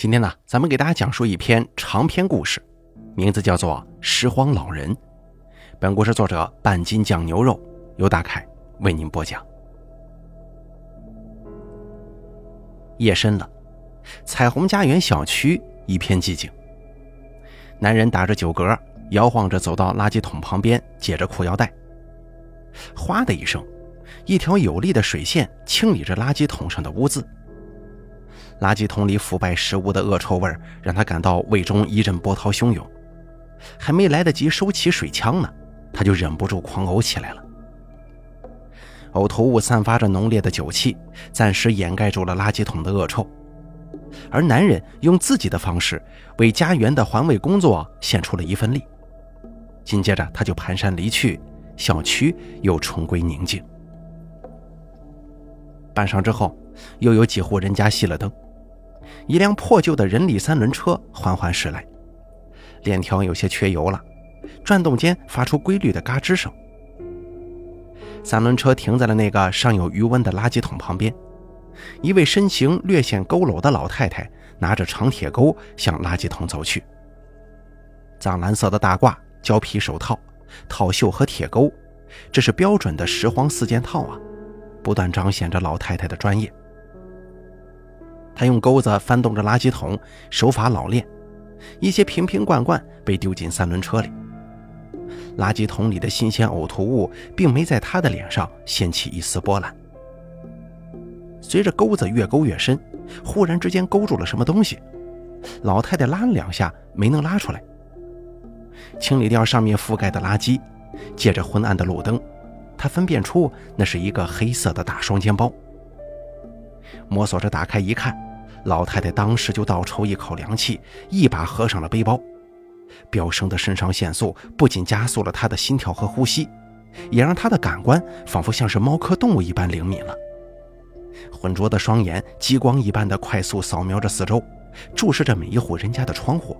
今天呢，咱们给大家讲述一篇长篇故事，名字叫做《拾荒老人》。本故事作者半斤酱牛肉由大凯为您播讲。夜深了，彩虹家园小区一片寂静。男人打着酒嗝，摇晃着走到垃圾桶旁边，解着裤腰带。哗的一声，一条有力的水线清理着垃圾桶上的污渍。垃圾桶里腐败食物的恶臭味让他感到胃中一阵波涛汹涌，还没来得及收起水枪呢，他就忍不住狂呕起来了。呕吐物散发着浓烈的酒气，暂时掩盖住了垃圾桶的恶臭，而男人用自己的方式为家园的环卫工作献出了一份力。紧接着，他就蹒跚离去，小区又重归宁静。半晌之后，又有几户人家熄了灯。一辆破旧的人力三轮车缓缓驶来，链条有些缺油了，转动间发出规律的嘎吱声。三轮车停在了那个尚有余温的垃圾桶旁边，一位身形略显佝偻的老太太拿着长铁钩向垃圾桶走去。藏蓝色的大褂、胶皮手套、套袖和铁钩，这是标准的拾荒四件套啊，不断彰显着老太太的专业。他用钩子翻动着垃圾桶，手法老练。一些瓶瓶罐罐被丢进三轮车里。垃圾桶里的新鲜呕吐物并没在他的脸上掀起一丝波澜。随着钩子越勾越深，忽然之间勾住了什么东西，老太太拉了两下没能拉出来。清理掉上面覆盖的垃圾，借着昏暗的路灯，他分辨出那是一个黑色的大双肩包。摸索着打开一看。老太太当时就倒抽一口凉气，一把合上了背包。飙升的肾上腺素不仅加速了她的心跳和呼吸，也让她的感官仿佛像是猫科动物一般灵敏了。浑浊的双眼激光一般的快速扫描着四周，注视着每一户人家的窗户。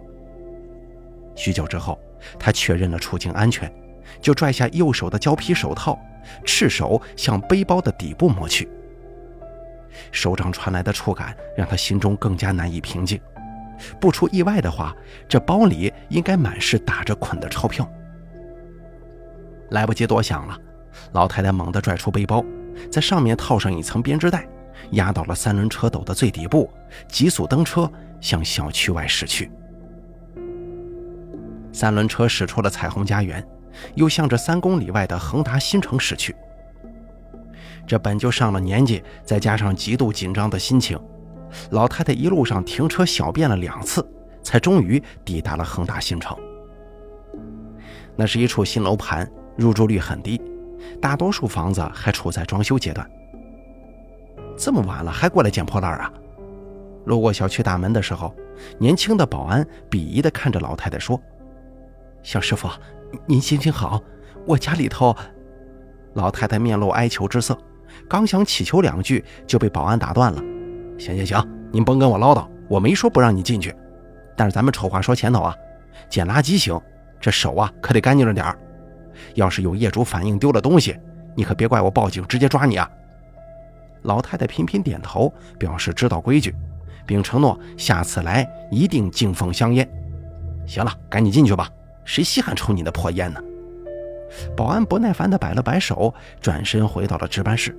许久之后，她确认了处境安全，就拽下右手的胶皮手套，赤手向背包的底部摸去。手掌传来的触感让他心中更加难以平静。不出意外的话，这包里应该满是打着捆的钞票。来不及多想了，老太太猛地拽出背包，在上面套上一层编织袋，压到了三轮车斗的最底部，急速蹬车向小区外驶去。三轮车驶出了彩虹家园，又向着三公里外的恒达新城驶去。这本就上了年纪，再加上极度紧张的心情，老太太一路上停车小便了两次，才终于抵达了恒大新城。那是一处新楼盘，入住率很低，大多数房子还处在装修阶段。这么晚了还过来捡破烂啊？路过小区大门的时候，年轻的保安鄙夷地看着老太太说：“小师傅，您行行好，我家里头……”老太太面露哀求之色。刚想乞求两句，就被保安打断了。行行行，您甭跟我唠叨，我没说不让你进去。但是咱们丑话说前头啊，捡垃圾行，这手啊可得干净着点儿。要是有业主反映丢了东西，你可别怪我报警，直接抓你啊！老太太频频点头，表示知道规矩，并承诺下次来一定敬奉香烟。行了，赶紧进去吧，谁稀罕抽你的破烟呢？保安不耐烦地摆了摆手，转身回到了值班室。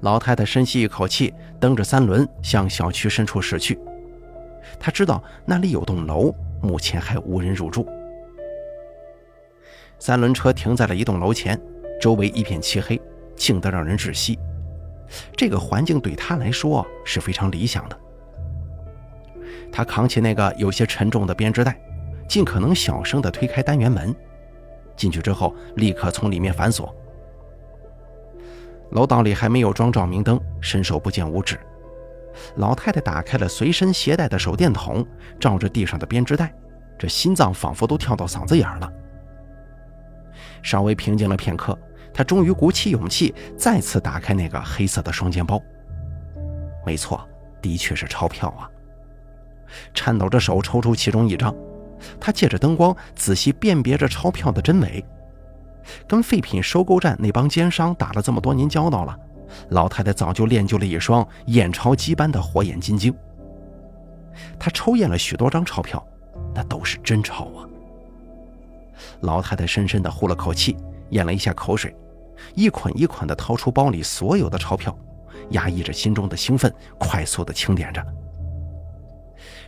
老太太深吸一口气，蹬着三轮向小区深处驶去。她知道那里有栋楼，目前还无人入住。三轮车停在了一栋楼前，周围一片漆黑，静得让人窒息。这个环境对她来说是非常理想的。他扛起那个有些沉重的编织袋。尽可能小声地推开单元门，进去之后立刻从里面反锁。楼道里还没有装照明灯，伸手不见五指。老太太打开了随身携带的手电筒，照着地上的编织袋，这心脏仿佛都跳到嗓子眼了。稍微平静了片刻，她终于鼓起勇气，再次打开那个黑色的双肩包。没错，的确是钞票啊！颤抖着手抽出其中一张。他借着灯光仔细辨别着钞票的真伪，跟废品收购站那帮奸商打了这么多年交道了，老太太早就练就了一双验钞机般的火眼金睛。她抽验了许多张钞票，那都是真钞啊。老太太深深地呼了口气，咽了一下口水，一捆一捆地掏出包里所有的钞票，压抑着心中的兴奋，快速地清点着。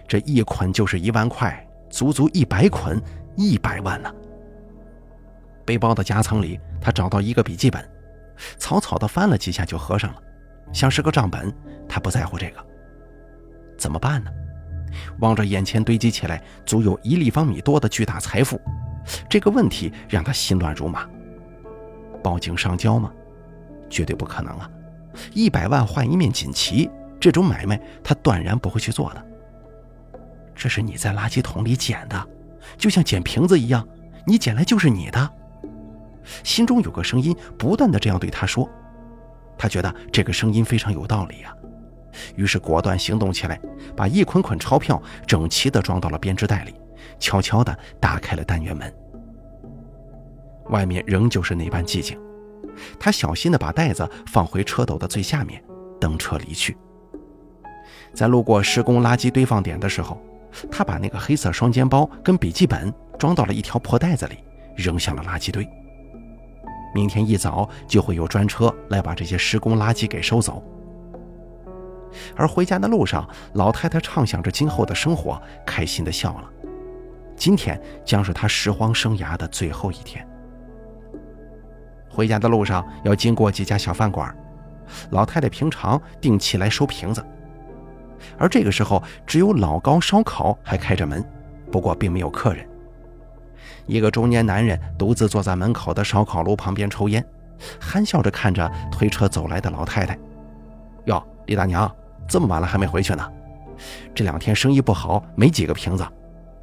这一捆就是一万块，足足一百捆，一百万呢。背包的夹层里，他找到一个笔记本，草草地翻了几下就合上了，像是个账本。他不在乎这个，怎么办呢？望着眼前堆积起来足有一立方米多的巨大财富，这个问题让他心乱如麻。报警上交吗？绝对不可能啊！一百万换一面锦旗，这种买卖他断然不会去做的。这是你在垃圾桶里捡的，就像捡瓶子一样，你捡来就是你的。心中有个声音不断的这样对他说，他觉得这个声音非常有道理啊，于是果断行动起来，把一捆捆钞票整齐的装到了编织袋里，悄悄的打开了单元门。外面仍旧是那般寂静，他小心的把袋子放回车斗的最下面，登车离去。在路过施工垃圾堆放点的时候，他把那个黑色双肩包跟笔记本装到了一条破袋子里，扔向了垃圾堆。明天一早就会有专车来把这些施工垃圾给收走。而回家的路上，老太太畅想着今后的生活，开心的笑了。今天将是她拾荒生涯的最后一天。回家的路上要经过几家小饭馆，老太太平常定期来收瓶子，而这个时候只有老高烧烤还开着门，不过并没有客人。一个中年男人独自坐在门口的烧烤炉旁边抽烟，憨笑着看着推车走来的老太太。哟，李大娘，这么晚了还没回去呢？这两天生意不好，没几个瓶子。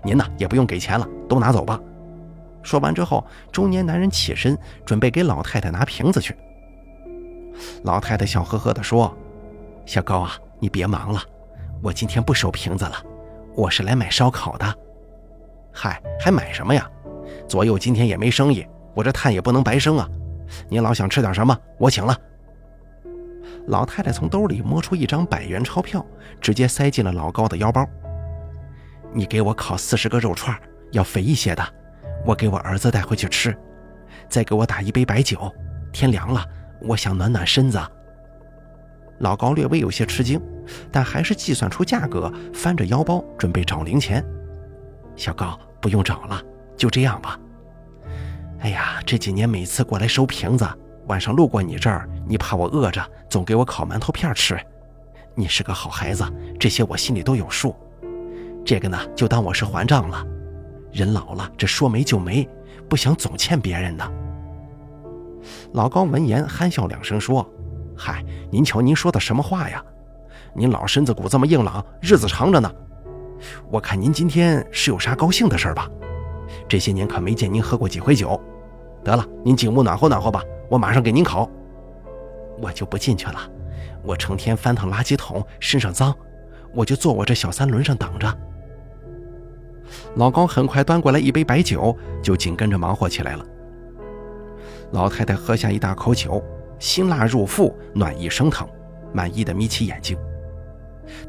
您呢也不用给钱了，都拿走吧。说完之后，中年男人起身准备给老太太拿瓶子去。老太太笑呵呵地说：“小高啊，你别忙了，我今天不收瓶子了，我是来买烧烤的。嗨，还买什么呀？”左右今天也没生意，我这炭也不能白生啊！您老想吃点什么，我请了。老太太从兜里摸出一张百元钞票，直接塞进了老高的腰包。你给我烤四十个肉串，要肥一些的，我给我儿子带回去吃。再给我打一杯白酒，天凉了，我想暖暖身子。老高略微有些吃惊，但还是计算出价格，翻着腰包准备找零钱。小高，不用找了。就这样吧。哎呀，这几年每次过来收瓶子，晚上路过你这儿，你怕我饿着，总给我烤馒头片吃。你是个好孩子，这些我心里都有数。这个呢，就当我是还账了。人老了，这说没就没，不想总欠别人的。老高闻言憨笑两声说：“嗨，您瞧您说的什么话呀？您老身子骨这么硬朗，日子长着呢。我看您今天是有啥高兴的事儿吧？”这些年可没见您喝过几回酒，得了，您进屋暖和暖和吧，我马上给您烤。我就不进去了，我成天翻腾垃圾桶，身上脏，我就坐我这小三轮上等着。老高很快端过来一杯白酒，就紧跟着忙活起来了。老太太喝下一大口酒，辛辣入腹，暖意升腾，满意的眯起眼睛。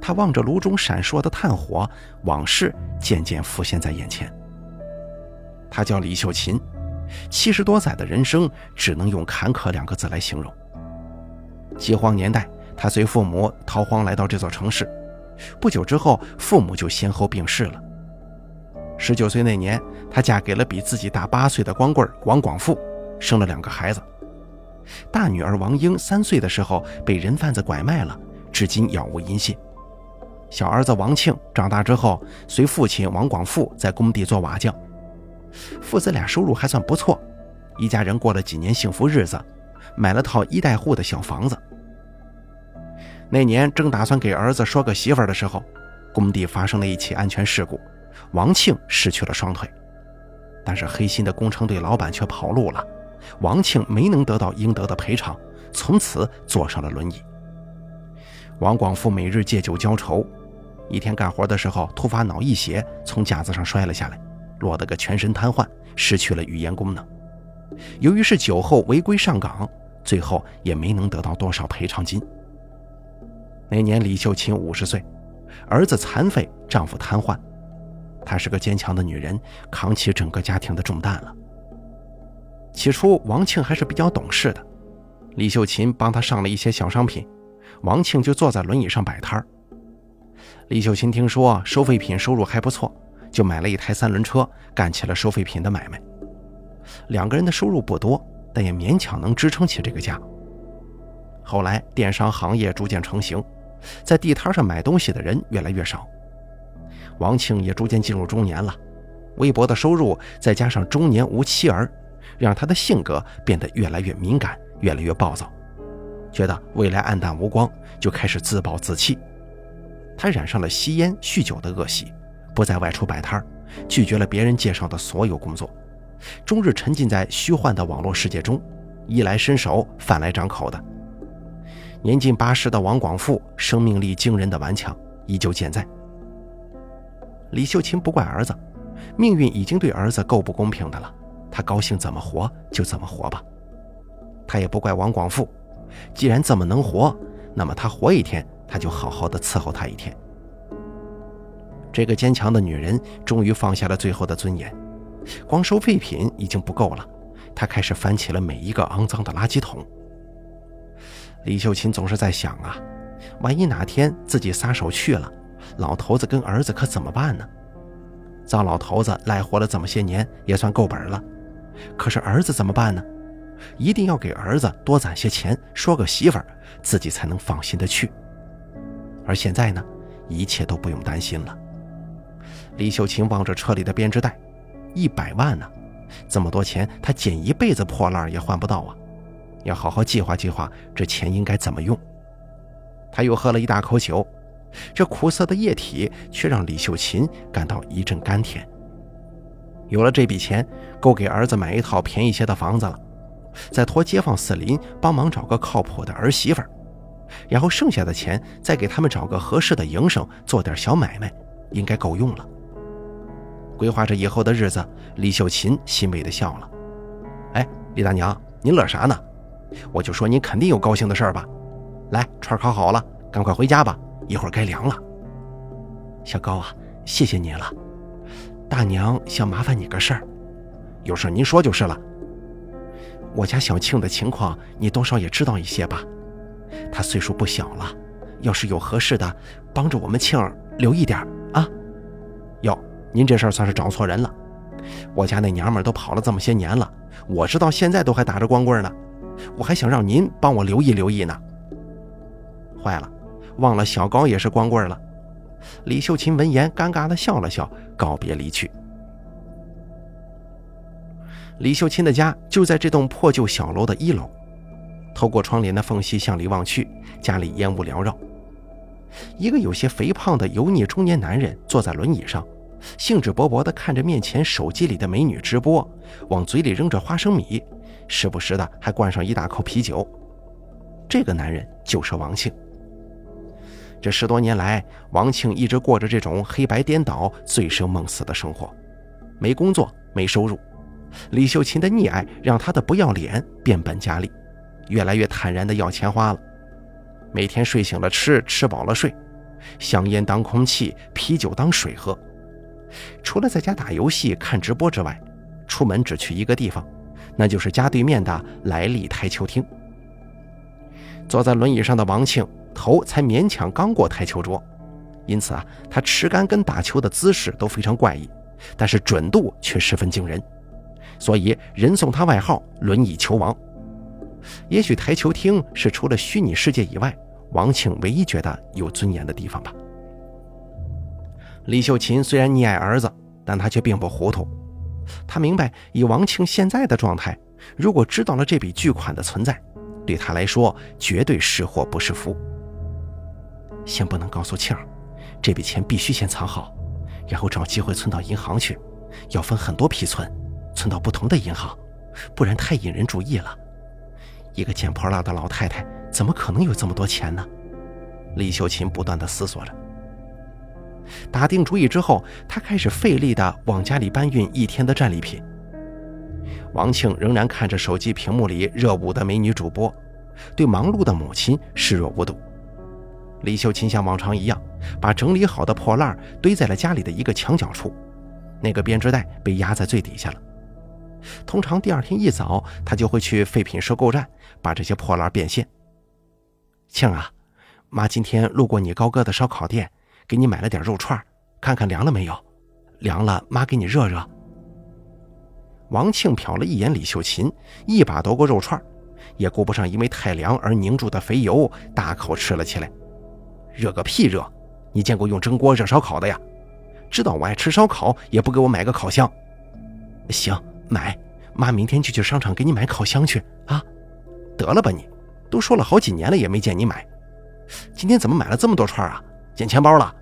她望着炉中闪烁的炭火，往事渐渐浮现在眼前。他叫李秀琴，七十多载的人生只能用坎坷两个字来形容。饥荒年代，他随父母逃荒来到这座城市，不久之后，父母就先后病逝了。十九岁那年，她嫁给了比自己大八岁的光棍王广富，生了两个孩子。大女儿王英三岁的时候被人贩子拐卖了，至今杳无音信。小儿子王庆长大之后，随父亲王广富在工地做瓦匠。父子俩收入还算不错，一家人过了几年幸福日子，买了套一代户的小房子。那年正打算给儿子说个媳妇儿的时候，工地发生了一起安全事故，王庆失去了双腿。但是黑心的工程队老板却跑路了，王庆没能得到应得的赔偿，从此坐上了轮椅。王广富每日借酒浇愁，一天干活的时候突发脑溢血，从架子上摔了下来。落得个全身瘫痪，失去了语言功能。由于是酒后违规上岗，最后也没能得到多少赔偿金。那年李秀琴五十岁，儿子残废，丈夫瘫痪，她是个坚强的女人，扛起整个家庭的重担了。起初，王庆还是比较懂事的，李秀琴帮他上了一些小商品，王庆就坐在轮椅上摆摊儿。李秀琴听说收废品收入还不错，就买了一台三轮车，干起了收废品的买卖。两个人的收入不多，但也勉强能支撑起这个家。后来，电商行业逐渐成型，在地摊上买东西的人越来越少。王庆也逐渐进入中年了，微薄的收入再加上中年无妻儿。让他的性格变得越来越敏感，越来越暴躁，觉得未来暗淡无光，就开始自暴自弃。他染上了吸烟、酗酒的恶习，不再外出摆摊拒绝了别人介绍的所有工作，终日沉浸在虚幻的网络世界中，衣来伸手，饭来张口的。年近八十的王广富，生命力惊人的顽强依旧健在。李秀琴不怪儿子，命运已经对儿子够不公平的了。他高兴怎么活就怎么活吧，他也不怪王广富，既然这么能活，那么他活一天，他就好好的伺候他一天。这个坚强的女人终于放下了最后的尊严，光收废品已经不够了，她开始翻起了每一个肮脏的垃圾桶。李秀琴总是在想啊，万一哪天自己撒手去了，老头子跟儿子可怎么办呢？糟老头子赖活了这么些年，也算够本了。可是儿子怎么办呢？一定要给儿子多攒些钱，说个媳妇儿，自己才能放心的去。而现在呢，一切都不用担心了。李秀琴望着车里的编织袋，一百万呢，这么多钱，她捡一辈子破烂也换不到啊！要好好计划计划，这钱应该怎么用。他又喝了一大口酒，这苦涩的液体却让李秀琴感到一阵甘甜。有了这笔钱，够给儿子买一套便宜些的房子了，再托街坊四邻帮忙找个靠谱的儿媳妇，然后剩下的钱再给他们找个合适的营生，做点小买卖，应该够用了。规划着以后的日子，李秀琴欣慰地笑了。哎，李大娘，您乐啥呢？我就说您肯定有高兴的事儿吧。来，串烤好了，赶快回家吧，一会儿该凉了。小高啊，谢谢你了。大娘想麻烦你个事儿，有事您说就是了。我家小庆的情况你多少也知道一些吧？他岁数不小了，要是有合适的，帮着我们庆儿留一点啊。哟，您这事儿算是找错人了。我家那娘们都跑了这么些年了，我知道现在都还打着光棍呢，我还想让您帮我留意留意呢。坏了，忘了小高也是光棍了。李秀琴闻言，尴尬的笑了笑，告别离去。李秀琴的家就在这栋破旧小楼的一楼。透过窗帘的缝隙向里望去，家里烟雾缭绕。一个有些肥胖的油腻中年男人坐在轮椅上，兴致勃勃地看着面前手机里的美女直播，往嘴里扔着花生米，时不时的还灌上一大口啤酒。这个男人就是王庆。这十多年来，王庆一直过着这种黑白颠倒、醉生梦死的生活，没工作，没收入。李秀琴的溺爱让他的不要脸变本加厉，越来越坦然地要钱花了。每天睡醒了吃，吃饱了睡，香烟当空气，啤酒当水喝。除了在家打游戏、看直播之外，出门只去一个地方，那就是家对面的来历台球厅。坐在轮椅上的王庆。头才勉强刚过台球桌，因此啊，他持杆跟打球的姿势都非常怪异，但是准度却十分惊人，所以人送他外号“轮椅球王”。也许台球厅是除了虚拟世界以外，王庆唯一觉得有尊严的地方吧。李秀琴虽然溺爱儿子，但她却并不糊涂，她明白以王庆现在的状态，如果知道了这笔巨款的存在，对他来说绝对是祸不是福。先不能告诉庆儿，这笔钱必须先藏好，然后找机会存到银行去，要分很多批存，存到不同的银行，不然太引人注意了。一个捡破烂的老太太怎么可能有这么多钱呢？李秀琴不断的思索着。打定主意之后，他开始费力的往家里搬运一天的战利品。王庆仍然看着手机屏幕里热舞的美女主播，对忙碌的母亲视若无睹。李秀琴像往常一样，把整理好的破烂堆在了家里的一个墙角处，那个编织袋被压在最底下了。通常第二天一早，他就会去废品收购站把这些破烂变现。庆啊，妈今天路过你高哥的烧烤店，给你买了点肉串，看看凉了没有？凉了，妈给你热热。王庆瞟了一眼李秀琴，一把夺过肉串，也顾不上因为太凉而凝住的肥油，大口吃了起来。热个屁热！你见过用蒸锅热烧烤的呀？知道我爱吃烧烤，也不给我买个烤箱。行，买。妈明天就去商场给你买烤箱去啊！得了吧你，都说了好几年了，也没见你买。今天怎么买了这么多串啊？捡钱包了？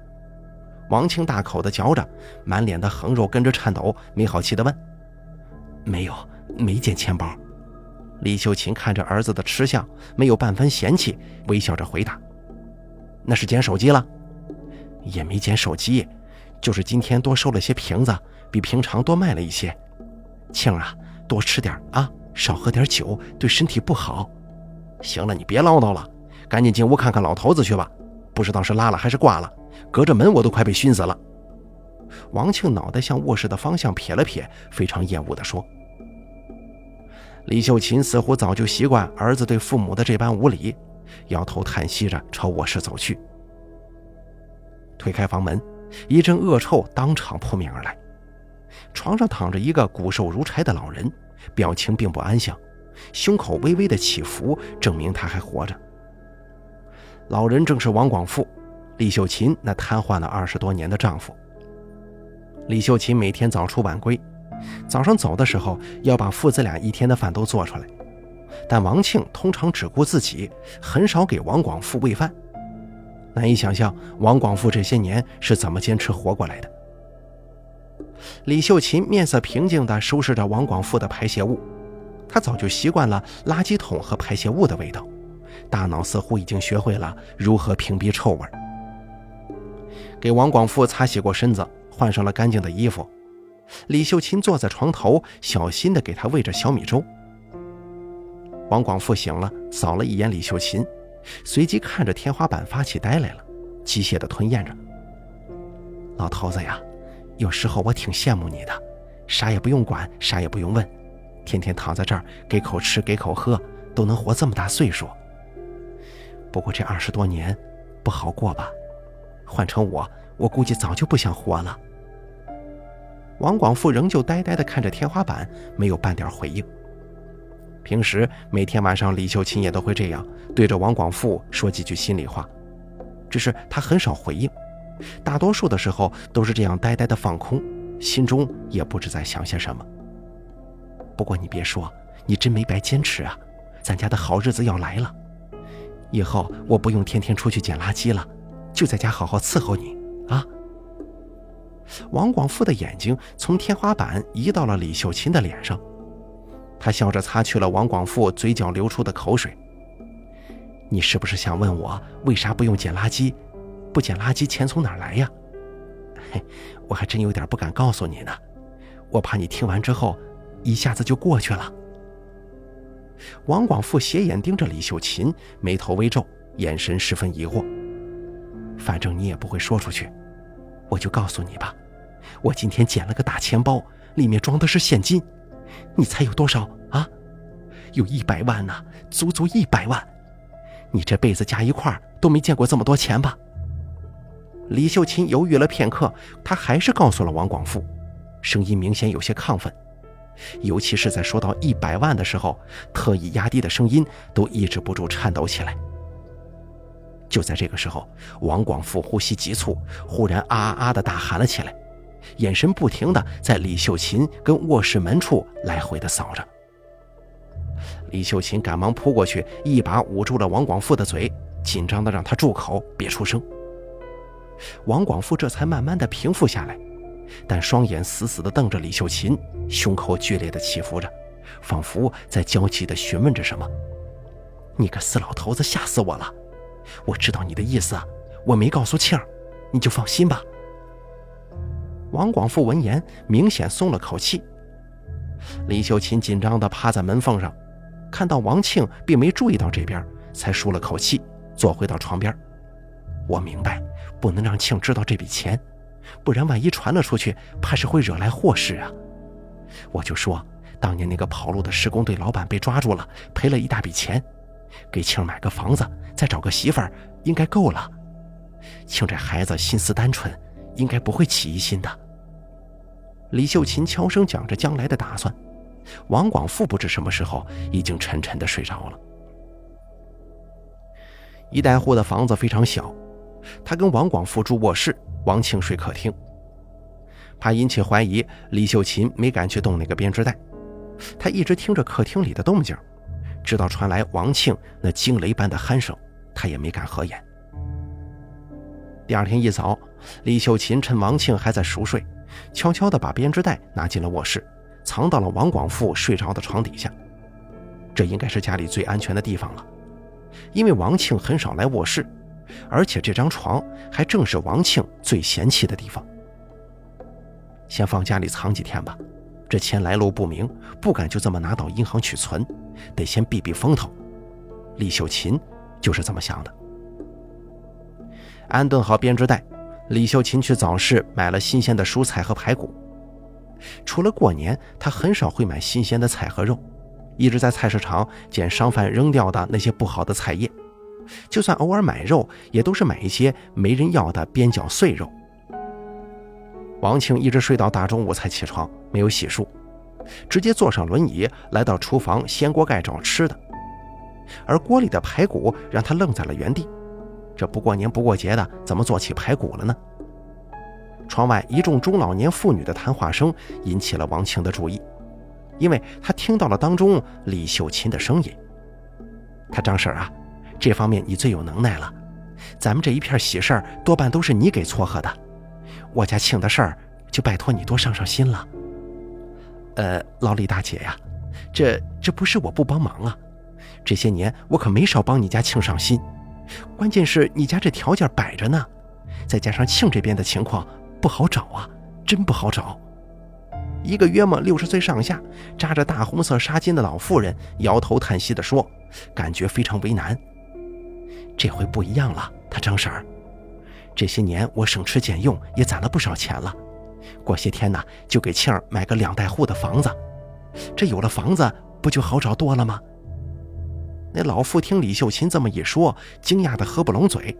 王庆大口的嚼着，满脸的横肉跟着颤抖，没好气的问：“没有，没捡钱包。”李秀琴看着儿子的吃相，没有半分嫌弃，微笑着回答。那是捡手机了，也没捡手机，就是今天多收了些瓶子，比平常多卖了一些。庆啊，多吃点啊，少喝点酒，对身体不好。行了，你别唠叨了，赶紧进屋看看老头子去吧。不知道是拉了还是挂了，隔着门我都快被熏死了。王庆脑袋向卧室的方向撇了撇，非常厌恶地说。李秀琴似乎早就习惯儿子对父母的这般无礼。摇头叹息着朝卧室走去，推开房门，一阵恶臭当场扑面而来。床上躺着一个骨瘦如柴的老人，表情并不安详，胸口微微的起伏，证明他还活着。老人正是王广富，李秀琴那瘫痪了二十多年的丈夫。李秀琴每天早出晚归，早上走的时候要把父子俩一天的饭都做出来。但王庆通常只顾自己，很少给王广富喂饭。难以想象王广富这些年是怎么坚持活过来的。李秀琴面色平静地收拾着王广富的排泄物，她早就习惯了垃圾桶和排泄物的味道，大脑似乎已经学会了如何屏蔽臭味。给王广富擦洗过身子，换上了干净的衣服，李秀琴坐在床头，小心地给他喂着小米粥。王广富醒了，扫了一眼李秀琴，随即看着天花板发起呆来了，机械地吞咽着。老头子呀，有时候我挺羡慕你的，啥也不用管，啥也不用问，天天躺在这儿给口吃给口喝，都能活这么大岁数。不过这二十多年不好过吧？换成我，我估计早就不想活了。王广富仍旧呆呆地看着天花板，没有半点回应。平时每天晚上，李秀琴也都会这样对着王广富说几句心里话，只是他很少回应，大多数的时候都是这样呆呆的放空，心中也不知在想些什么。不过你别说，你真没白坚持啊，咱家的好日子要来了，以后我不用天天出去捡垃圾了，就在家好好伺候你啊。王广富的眼睛从天花板移到了李秀琴的脸上。他笑着擦去了王广富嘴角流出的口水。你是不是想问我为啥不用捡垃圾？不捡垃圾，钱从哪儿来呀？嘿，我还真有点不敢告诉你呢，我怕你听完之后一下子就过去了。王广富斜眼盯着李秀琴，眉头微皱，眼神十分疑惑。反正你也不会说出去，我就告诉你吧，我今天捡了个大钱包，里面装的是现金。你猜有多少啊？有一百万呢，足足一百万！你这辈子加一块都没见过这么多钱吧？李秀琴犹豫了片刻，她还是告诉了王广富，声音明显有些亢奋，尤其是在说到一百万的时候，特意压低的声音都抑制不住颤抖起来。就在这个时候，王广富呼吸急促，忽然啊啊啊的大喊了起来。眼神不停地在李秀琴跟卧室门处来回的扫着。李秀琴赶忙扑过去，一把捂住了王广富的嘴，紧张的让他住口，别出声。王广富这才慢慢的平复下来，但双眼死死的瞪着李秀琴，胸口剧烈的起伏着，仿佛在焦急的询问着什么。你个死老头子，吓死我了！我知道你的意思，我没告诉庆儿，你就放心吧。王广富闻言，明显松了口气。李秀琴紧张地趴在门缝上，看到王庆并没注意到这边，才舒了口气，坐回到床边。我明白，不能让庆知道这笔钱，不然万一传了出去，怕是会惹来祸事啊。我就说，当年那个跑路的施工队老板被抓住了，赔了一大笔钱，给庆买个房子，再找个媳妇儿，应该够了。庆这孩子心思单纯，应该不会起疑心的。李秀琴悄声讲着将来的打算，王广富不知什么时候已经沉沉的睡着了。一代户的房子非常小，他跟王广富住卧室，王庆睡客厅。怕引起怀疑，李秀琴没敢去动那个编织袋。他一直听着客厅里的动静，直到传来王庆那惊雷般的鼾声，他也没敢合眼。第二天一早，李秀琴趁王庆还在熟睡，悄悄地把编织袋拿进了卧室，藏到了王广富睡着的床底下。这应该是家里最安全的地方了。因为王庆很少来卧室，而且这张床还正是王庆最嫌弃的地方。先放家里藏几天吧，这钱来路不明，不敢就这么拿到银行去存，得先避避风头。李秀琴就是这么想的。安顿好编织袋，李秀琴去早市买了新鲜的蔬菜和排骨。除了过年，她很少会买新鲜的菜和肉。一直在菜市场捡商贩扔掉的那些不好的菜叶，就算偶尔买肉，也都是买一些没人要的边角碎肉。王庆一直睡到大中午才起床，没有洗漱，直接坐上轮椅来到厨房掀锅盖找吃的，而锅里的排骨让他愣在了原地。这不过年不过节的，怎么做起排骨了呢？窗外一众中老年妇女的谈话声引起了王庆的注意。因为他听到了当中李秀琴的声音，他张婶啊，这方面你最有能耐了，咱们这一片喜事儿多半都是你给撮合的，我家庆的事儿就拜托你多上上心了。呃，老李大姐呀，这这不是我不帮忙啊，这些年我可没少帮你家庆上心，关键是你家这条件摆着呢，再加上庆这边的情况不好找啊，真不好找。一个约莫六十岁上下、扎着大红色纱巾的老妇人摇头叹息地说：“感觉非常为难。这回不一样了，他张婶儿，这些年我省吃俭用也攒了不少钱了，过些天呢就给庆儿买个两代户的房子。这有了房子，不就好找多了吗？”那老妇听李秀琴这么一说，惊讶的合不拢嘴。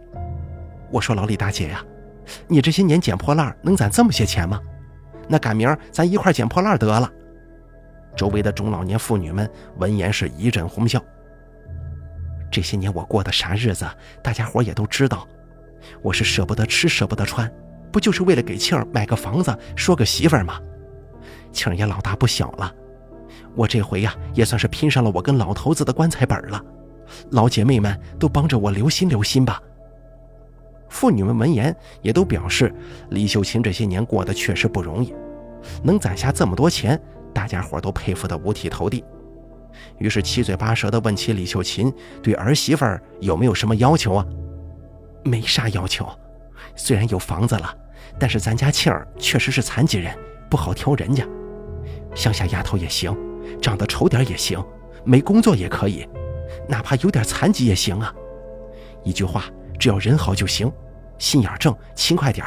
我说：“老李大姐呀，你这些年捡破烂能攒这么些钱吗？”那赶明儿咱一块捡破烂得了。周围的中老年妇女们闻言是一阵哄笑。这些年我过的啥日子，大家伙也都知道。我是舍不得吃，舍不得穿，不就是为了给庆儿买个房子，说个媳妇儿吗？庆儿也老大不小了，我这回呀，也算是拼上了我跟老头子的棺材本了。老姐妹们都帮着我留心留心吧。妇女们闻言也都表示，李秀琴这些年过得确实不容易，能攒下这么多钱，大家伙都佩服得五体投地。于是七嘴八舌地问起李秀琴对儿媳妇有没有什么要求啊？没啥要求，虽然有房子了，但是咱家庆儿确实是残疾人，不好挑人家。乡下丫头也行，长得丑点也行，没工作也可以，哪怕有点残疾也行啊。一句话。只要人好就行，心眼正，勤快点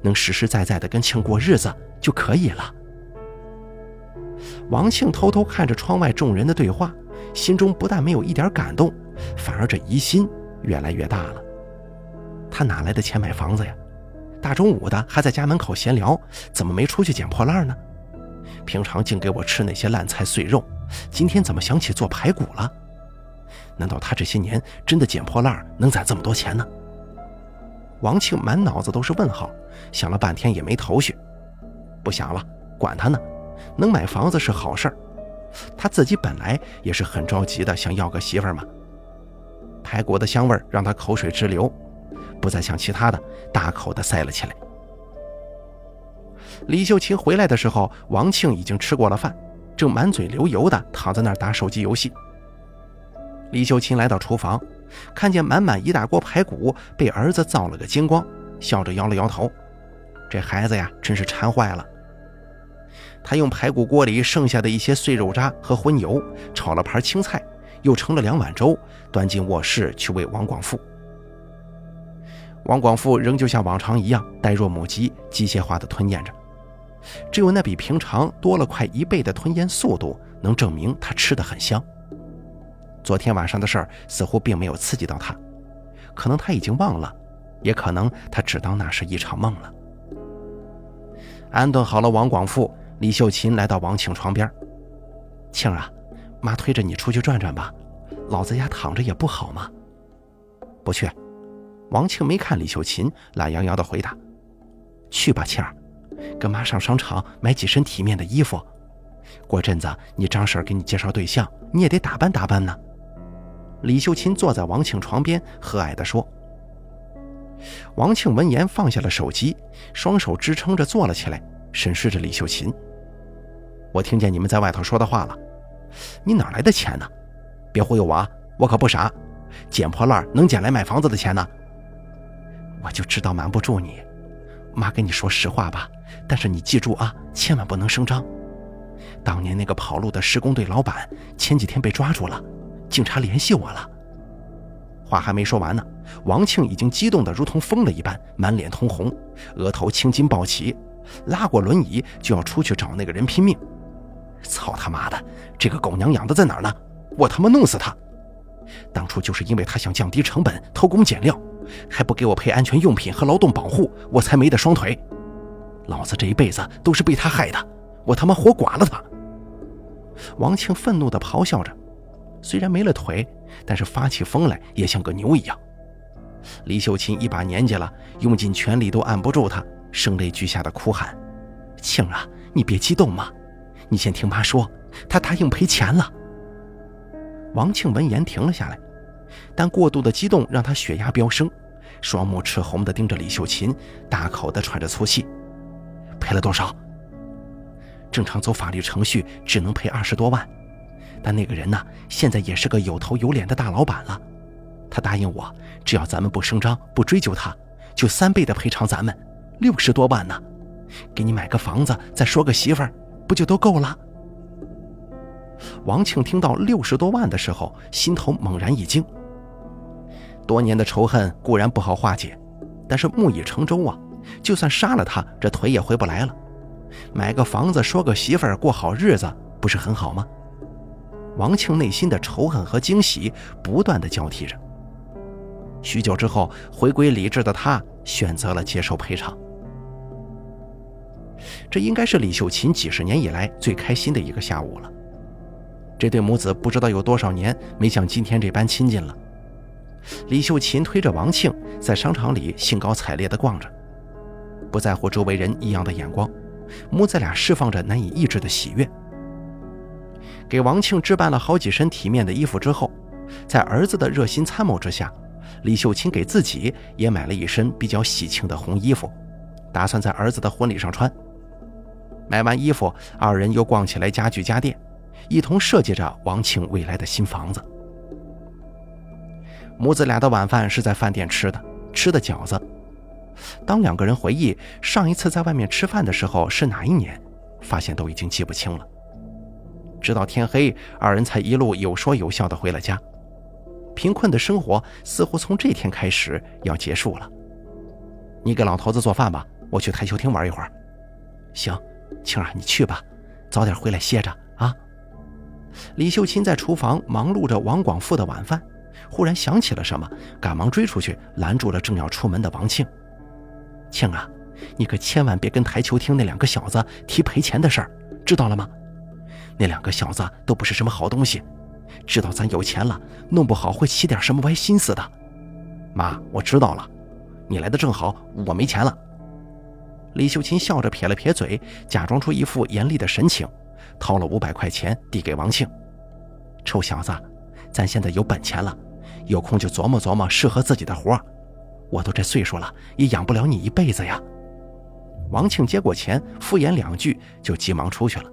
能实实在在的跟庆过日子就可以了。王庆偷偷看着窗外众人的对话，心中不但没有一点感动，反而这疑心越来越大了。他哪来的钱买房子呀？大中午的还在家门口闲聊，怎么没出去捡破烂呢？平常净给我吃那些烂菜碎肉，今天怎么想起做排骨了？难道他这些年真的捡破烂能攒这么多钱呢？王庆满脑子都是问号，想了半天也没头绪。不想了，管他呢，能买房子是好事儿。他自己本来也是很着急的，想要个媳妇儿嘛。排骨的香味让他口水直流，不再想其他的，大口的塞了起来。李秀琴回来的时候，王庆已经吃过了饭，正满嘴流油的躺在那儿打手机游戏。李秀琴来到厨房，看见满满一大锅排骨被儿子造了个精光，笑着摇了摇头：“这孩子呀，真是馋坏了。”他用排骨锅里剩下的一些碎肉渣和荤油炒了盘青菜，又盛了两碗粥，端进卧室去喂王广富。王广富仍旧像往常一样呆若木鸡，机械化的吞咽着。只有那比平常多了快一倍的吞咽速度，能证明他吃得很香。昨天晚上的事儿似乎并没有刺激到他，可能他已经忘了，也可能他只当那是一场梦了。安顿好了王广富，李秀琴来到王庆床边：“庆啊，妈推着你出去转转吧，老子家躺着也不好吗？”“不去。”王庆没看李秀琴，懒洋洋地回答：“去吧，庆儿，跟妈上商场买几身体面的衣服。过阵子你张婶给你介绍对象，你也得打扮打扮呢。”李秀琴坐在王庆床边，和蔼地说。王庆闻言放下了手机，双手支撑着坐了起来，审视着李秀琴：“我听见你们在外头说的话了，你哪来的钱呢？别忽悠我啊，我可不傻，捡破烂能捡来买房子的钱呢。”我就知道瞒不住你，妈跟你说实话吧，但是你记住啊，千万不能声张。当年那个跑路的施工队老板前几天被抓住了，警察联系我了。话还没说完呢，王庆已经激动得如同疯了一般，满脸通红，额头青筋暴起，拉过轮椅就要出去找那个人拼命。操他妈的，这个狗娘养的在哪儿呢？我他妈弄死他！当初就是因为他想降低成本，偷工减料。还不给我配安全用品和劳动保护，我才没得双腿。老子这一辈子都是被他害的，我他妈活剐了他！王庆愤怒地咆哮着，虽然没了腿，但是发起疯来也像个牛一样。李秀琴一把年纪了，用尽全力都按不住他，声泪俱下的哭喊：“庆啊，你别激动嘛，你先听妈说，他答应赔钱了。”王庆闻言停了下来。但过度的激动让他血压飙升，双目赤红地盯着李秀琴，大口地喘着粗气。赔了多少？正常走法律程序只能赔二十多万，但那个人呢，现在也是个有头有脸的大老板了。他答应我，只要咱们不声张、不追究他，就三倍的赔偿咱们，六十多万呢。给你买个房子，再说个媳妇儿，不就都够了？王庆听到六十多万的时候，心头猛然一惊。多年的仇恨固然不好化解，但是木已成舟啊！就算杀了他，这腿也回不来了。买个房子，说个媳妇儿，过好日子，不是很好吗？王庆内心的仇恨和惊喜不断的交替着。许久之后，回归理智的他选择了接受赔偿。这应该是李秀琴几十年以来最开心的一个下午了。这对母子不知道有多少年没像今天这般亲近了。李秀琴推着王庆在商场里兴高采烈地逛着，不在乎周围人异样的眼光，母子俩释放着难以抑制的喜悦。给王庆置办了好几身体面的衣服之后，在儿子的热心参谋之下，李秀琴给自己也买了一身比较喜庆的红衣服，打算在儿子的婚礼上穿。买完衣服，二人又逛起来家具家电，一同设计着王庆未来的新房子。母子俩的晚饭是在饭店吃的，吃的饺子。当两个人回忆上一次在外面吃饭的时候是哪一年，发现都已经记不清了。直到天黑，二人才一路有说有笑的回了家。贫困的生活似乎从这天开始要结束了。你给老头子做饭吧，我去台球厅玩一会儿。行，青儿你去吧，早点回来歇着啊。李秀琴在厨房忙碌着王广富的晚饭。忽然想起了什么，赶忙追出去拦住了正要出门的王庆。庆啊，你可千万别跟台球厅那两个小子提赔钱的事儿，知道了吗？那两个小子都不是什么好东西，知道咱有钱了，弄不好会起点什么歪心思的。妈，我知道了，你来的正好，我没钱了。李秀琴笑着撇了撇嘴，假装出一副严厉的神情，掏了五百块钱递给王庆。臭小子，咱现在有本钱了。有空就琢磨琢磨适合自己的活我都这岁数了，也养不了你一辈子呀。王庆接过钱，敷衍两句，就急忙出去了。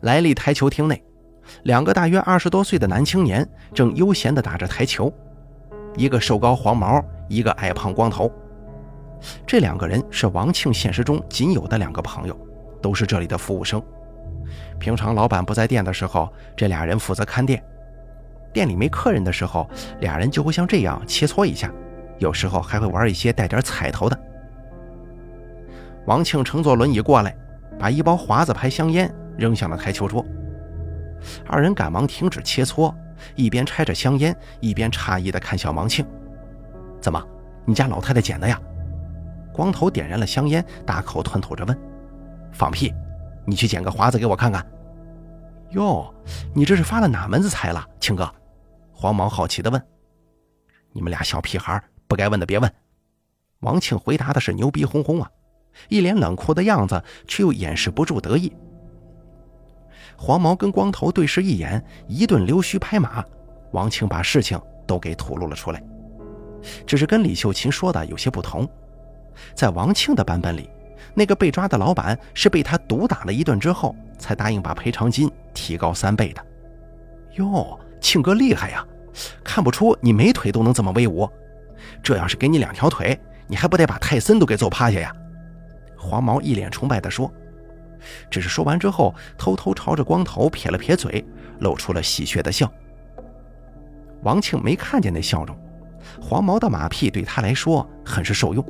来历台球厅内，两个大约二十多岁的男青年正悠闲地打着台球，一个瘦高黄毛，一个矮胖光头。这两个人是王庆现实中仅有的两个朋友，都是这里的服务生。平常老板不在店的时候，这俩人负责看店。店里没客人的时候，俩人就会像这样切磋一下，有时候还会玩一些带点彩头的。王庆乘坐轮椅过来，把一包华子牌香烟扔向了台球桌。二人赶忙停止切磋，一边拆着香烟，一边诧异地看向王庆：“怎么，你家老太太捡的呀？”光头点燃了香烟，大口吞吐着问：“放屁！你去捡个华子给我看看。”“哟，你这是发了哪门子财了，庆哥？”黄毛好奇地问。“你们俩小屁孩，不该问的别问。”王庆回答的是牛逼哄哄啊。一脸冷酷的样子，却又掩饰不住得意。黄毛跟光头对视一眼，一顿溜须拍马，王庆把事情都给吐露了出来。只是跟李秀琴说的有些不同，在王庆的版本里，那个被抓的老板是被他毒打了一顿之后，才答应把赔偿金提高三倍的。哟，庆哥厉害呀！看不出你没腿都能这么威武，这要是给你两条腿，你还不得把泰森都给揍趴下呀？黄毛一脸崇拜地说：“只是说完之后，偷偷朝着光头撇了撇嘴，露出了戏谑的笑。”王庆没看见那笑容，黄毛的马屁对他来说很是受用，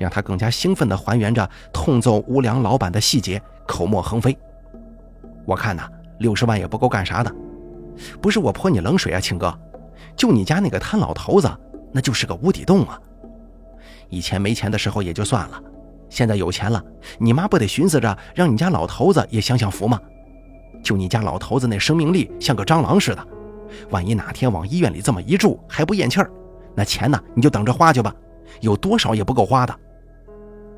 让他更加兴奋地还原着痛揍无良老板的细节，口沫横飞。我看呐，六十万也不够干啥的，不是我泼你冷水啊，庆哥，就你家那个贪老头子，那就是个无底洞啊！以前没钱的时候也就算了。现在有钱了，你妈不得寻思着让你家老头子也享享福吗？就你家老头子那生命力像个蟑螂似的，万一哪天往医院里这么一住还不咽气儿，那钱呢你就等着花去吧，有多少也不够花的。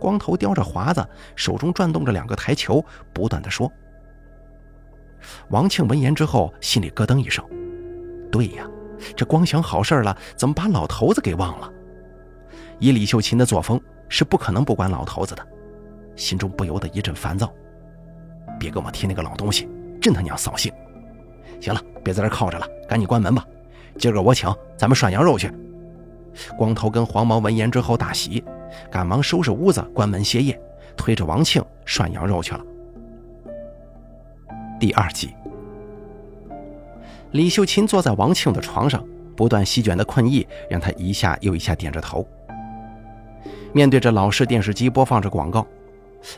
光头叼着华子，手中转动着两个台球，不断的说。王庆闻言之后，心里咯噔一声，对呀，这光想好事了，怎么把老头子给忘了？以李秀琴的作风。是不可能不管老头子的，心中不由得一阵烦躁。别跟我提那个老东西，真他娘扫兴！行了，别在这靠着了，赶紧关门吧。今儿个我请，咱们涮羊肉去。光头跟黄毛闻言之后大喜，赶忙收拾屋子，关门歇业，推着王庆涮羊肉去了。第二集，李秀琴坐在王庆的床上，不断席卷的困意让他一下又一下点着头。面对着老式电视机播放着广告，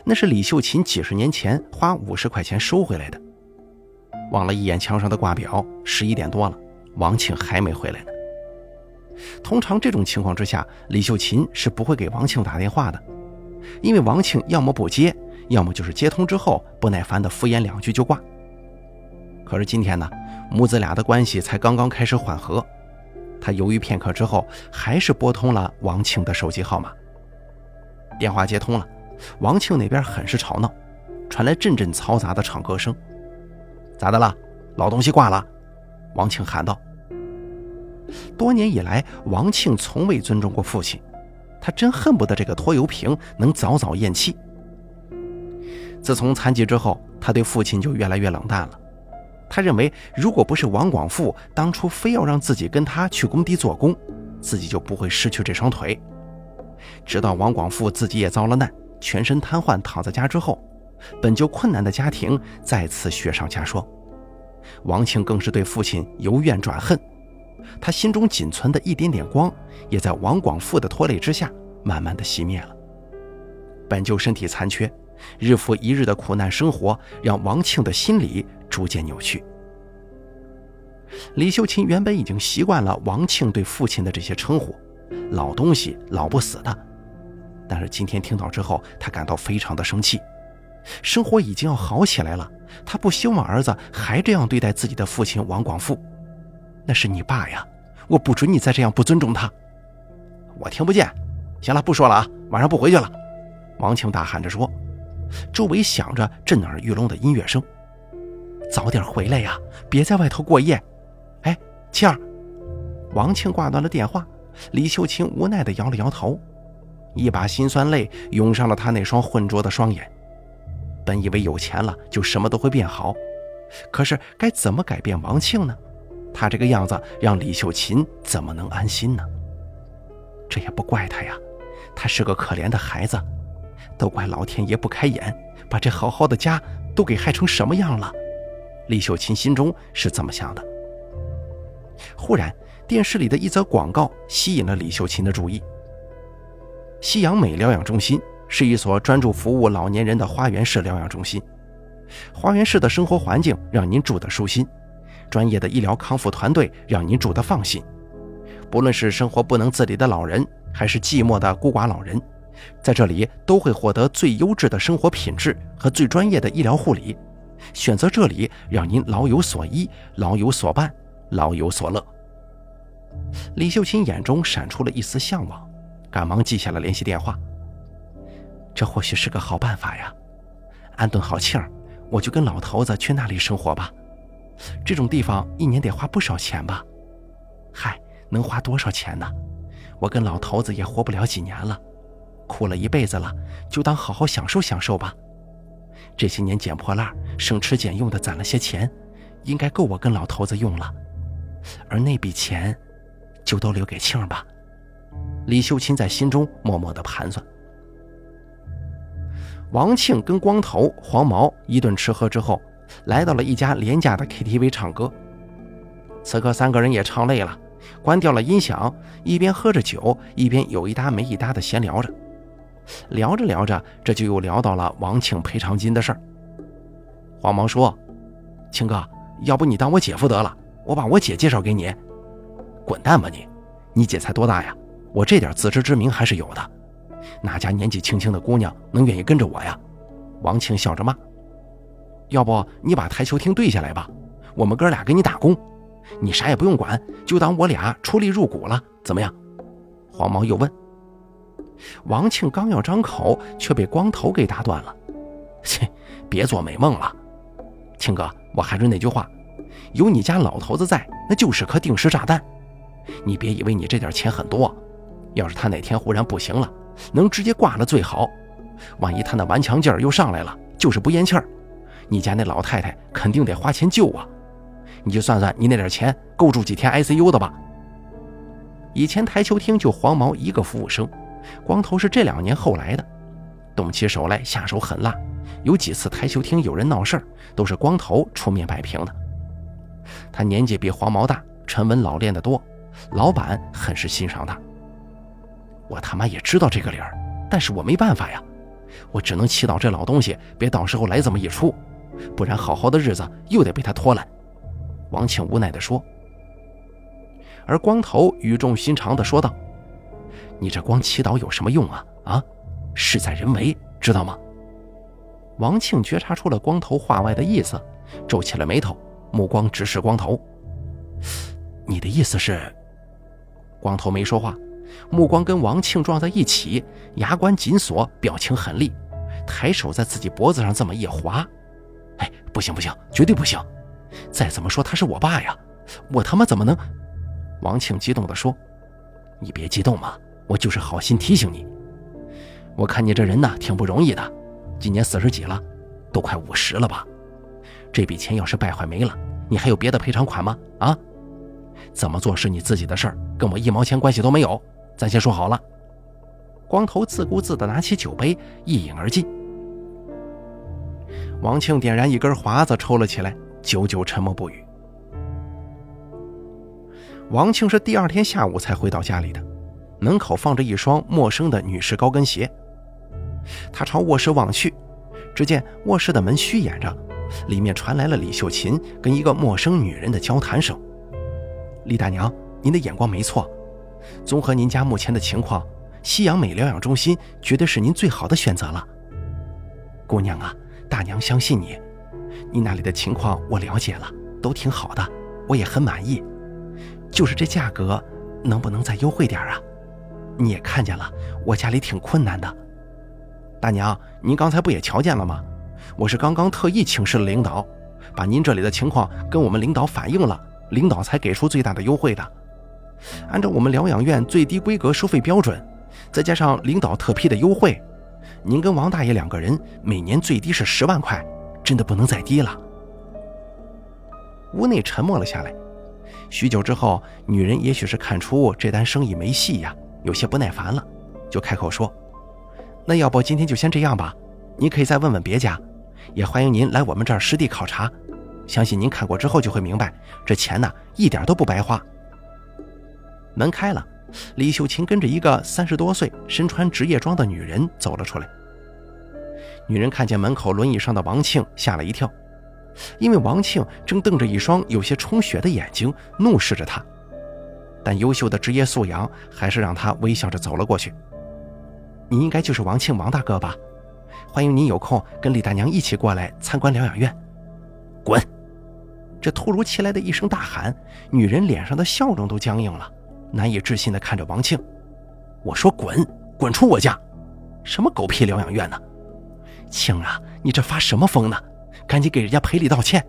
那是李秀琴几十年前花五十块钱收回来的。望了一眼墙上的挂表，十一点多了，王庆还没回来呢。通常这种情况之下，李秀琴是不会给王庆打电话的，因为王庆要么不接，要么就是接通之后不耐烦的敷衍两句就挂。可是今天呢，母子俩的关系才刚刚开始缓和，他犹豫片刻之后，还是拨通了王庆的手机号码。电话接通了，王庆那边很是吵闹，传来阵阵嘈杂的唱歌声。咋的了？老东西挂了？王庆喊道。多年以来，王庆从未尊重过父亲，他真恨不得这个拖油瓶能早早咽气。自从残疾之后，他对父亲就越来越冷淡了。他认为，如果不是王广富当初非要让自己跟他去工地做工，自己就不会失去这双腿。直到王广富自己也遭了难，全身瘫痪，躺在家之后，本就困难的家庭再次雪上加霜。王庆更是对父亲由怨转恨，他心中仅存的一点点光，也在王广富的拖累之下，慢慢的熄灭了。本就身体残缺，日复一日的苦难生活，让王庆的心理逐渐扭曲。李秀琴原本已经习惯了王庆对父亲的这些称呼。老东西，老不死的。但是今天听到之后，他感到非常的生气。生活已经要好起来了，他不希望儿子还这样对待自己的父亲王广富。那是你爸呀，我不准你再这样不尊重他。我听不见。行了，不说了啊，晚上不回去了。王庆大喊着说，周围响着震耳欲聋的音乐声。早点回来呀，别在外头过夜。哎，庆儿。王庆挂断了电话。李秀琴无奈地摇了摇头，一把辛酸泪涌上了她那双浑浊的双眼。本以为有钱了就什么都会变好，可是该怎么改变王庆呢？他这个样子让李秀琴怎么能安心呢？这也不怪他呀，他是个可怜的孩子，都怪老天爷不开眼，把这好好的家都给害成什么样了。李秀琴心中是这么想的。忽然。电视里的一则广告吸引了李秀琴的注意。西阳美疗养中心是一所专注服务老年人的花园式疗养中心。花园式的生活环境让您住得舒心，专业的医疗康复团队让您住得放心。不论是生活不能自理的老人，还是寂寞的孤寡老人，在这里都会获得最优质的生活品质和最专业的医疗护理。选择这里，让您老有所依、老有所伴、老有所乐。李秀琴眼中闪出了一丝向往，赶忙记下了联系电话。这或许是个好办法呀！安顿好气儿，我就跟老头子去那里生活吧。这种地方一年得花不少钱吧？嗨，能花多少钱呢？我跟老头子也活不了几年了，苦了一辈子了，就当好好享受享受吧。这些年捡破烂、省吃俭用的攒了些钱，应该够我跟老头子用了。而那笔钱，就都留给庆儿吧。李秀琴在心中默默的盘算。王庆跟光头、黄毛一顿吃喝之后，来到了一家廉价的 KTV 唱歌。此刻三个人也唱累了，关掉了音响，一边喝着酒，一边有一搭没一搭的闲聊着。聊着聊着，这就又聊到了王庆赔偿金的事儿。黄毛说：“庆哥，要不你当我姐夫得了，我把我姐介绍给你。”“滚蛋吧你！你姐才多大呀？我这点自知之明还是有的。哪家年纪轻轻的姑娘能愿意跟着我呀？”王庆笑着骂：“要不你把台球厅兑下来吧，我们哥俩给你打工，你啥也不用管，就当我俩出力入股了，怎么样？”黄毛又问。王庆刚要张口，却被光头给打断了。切，别做美梦了，庆哥，我还是那句话，有你家老头子在，那就是颗定时炸弹。你别以为你这点钱很多，要是他哪天忽然不行了，能直接挂了最好。万一他那顽强劲儿又上来了，就是不咽气儿，你家那老太太肯定得花钱救啊。你就算算你那点钱够住几天 ICU 的吧。以前台球厅就黄毛一个服务生。光头是这两年后来的，动起手来下手狠辣，有几次台球厅有人闹事儿，都是光头出面摆平的。他年纪比黄毛大，沉稳老练得多，老板很是欣赏他。我他妈也知道这个理儿，但是我没办法呀，我只能祈祷这老东西别到时候来这么一出，不然好好的日子又得被他拖烂。王庆无奈地说。而光头语重心长地说道。你这光祈祷有什么用啊？啊，事在人为，知道吗？王庆觉察出了光头话外的意思，皱起了眉头，目光直视光头。你的意思是？光头没说话，目光跟王庆撞在一起，牙关紧锁，表情狠厉，抬手在自己脖子上这么一划。哎，不行不行，绝对不行！再怎么说他是我爸呀，我他妈怎么能？王庆激动地说：“你别激动嘛。”我就是好心提醒你，我看你这人呢挺不容易的，今年四十几了，都快五十了吧？这笔钱要是败坏没了，你还有别的赔偿款吗？啊？怎么做是你自己的事儿，跟我一毛钱关系都没有。咱先说好了。光头自顾自地拿起酒杯一饮而尽。王庆点燃一根华子抽了起来，久久沉默不语。王庆是第二天下午才回到家里的。门口放着一双陌生的女士高跟鞋，他朝卧室望去，只见卧室的门虚掩着，里面传来了李秀琴跟一个陌生女人的交谈声。李大娘，您的眼光没错，综合您家目前的情况，西洋美疗养中心绝对是您最好的选择了。姑娘啊，大娘相信你，你那里的情况我了解了，都挺好的，我也很满意，就是这价格，能不能再优惠点啊？你也看见了，我家里挺困难的。大娘，您刚才不也瞧见了吗？我是刚刚特意请示了领导，把您这里的情况跟我们领导反映了，领导才给出最大的优惠的。按照我们疗养院最低规格收费标准，再加上领导特批的优惠，您跟王大爷两个人每年最低是十万块，真的不能再低了。屋内沉默了下来，许久之后，女人也许是看出这单生意没戏呀。有些不耐烦了，就开口说：“那要不今天就先这样吧？您可以再问问别家，也欢迎您来我们这儿实地考察。相信您看过之后就会明白，这钱呢一点都不白花。”门开了，李秀琴跟着一个三十多岁、身穿职业装的女人走了出来。女人看见门口轮椅上的王庆，吓了一跳，因为王庆正瞪着一双有些充血的眼睛怒视着她。但优秀的职业素养还是让她微笑着走了过去。你应该就是王庆王大哥吧？欢迎您有空跟李大娘一起过来参观疗养院。滚！这突如其来的一声大喊，女人脸上的笑容都僵硬了，难以置信地看着王庆。我说滚，滚出我家！什么狗屁疗养院呢？庆啊，你这发什么疯呢？赶紧给人家赔礼道歉！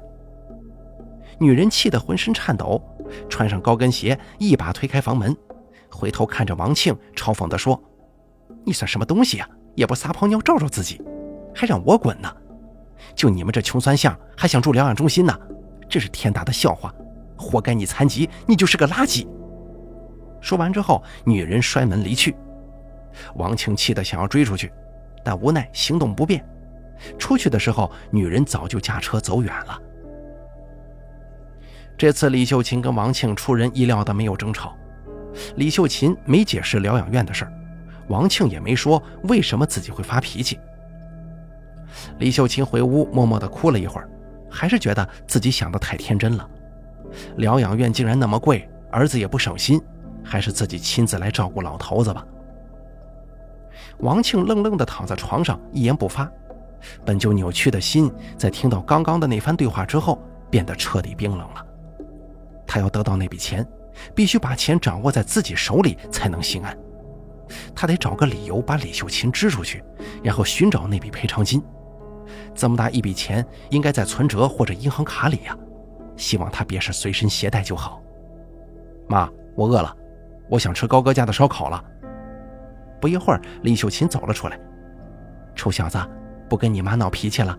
女人气得浑身颤抖，穿上高跟鞋，一把推开房门，回头看着王庆，嘲讽地说：“你算什么东西呀？也不撒泡尿照照自己，还让我滚呢？就你们这穷酸相，还想住疗养中心呢？这是天大的笑话！活该你残疾，你就是个垃圾！”说完之后，女人摔门离去。王庆气得想要追出去。但无奈行动不便，出去的时候，女人早就驾车走远了。这次李秀琴跟王庆出人意料的没有争吵，李秀琴没解释疗养院的事儿，王庆也没说为什么自己会发脾气。李秀琴回屋默默的哭了一会儿，还是觉得自己想的太天真了。疗养院竟然那么贵，儿子也不省心，还是自己亲自来照顾老头子吧。王庆愣愣地躺在床上，一言不发。本就扭曲的心，在听到刚刚的那番对话之后，变得彻底冰冷了。他要得到那笔钱，必须把钱掌握在自己手里才能心安。他得找个理由把李秀琴支出去，然后寻找那笔赔偿金。这么大一笔钱，应该在存折或者银行卡里呀。希望他别是随身携带就好。妈，我饿了，我想吃高哥家的烧烤了。不一会儿，李秀琴走了出来。臭小子，不跟你妈闹脾气了？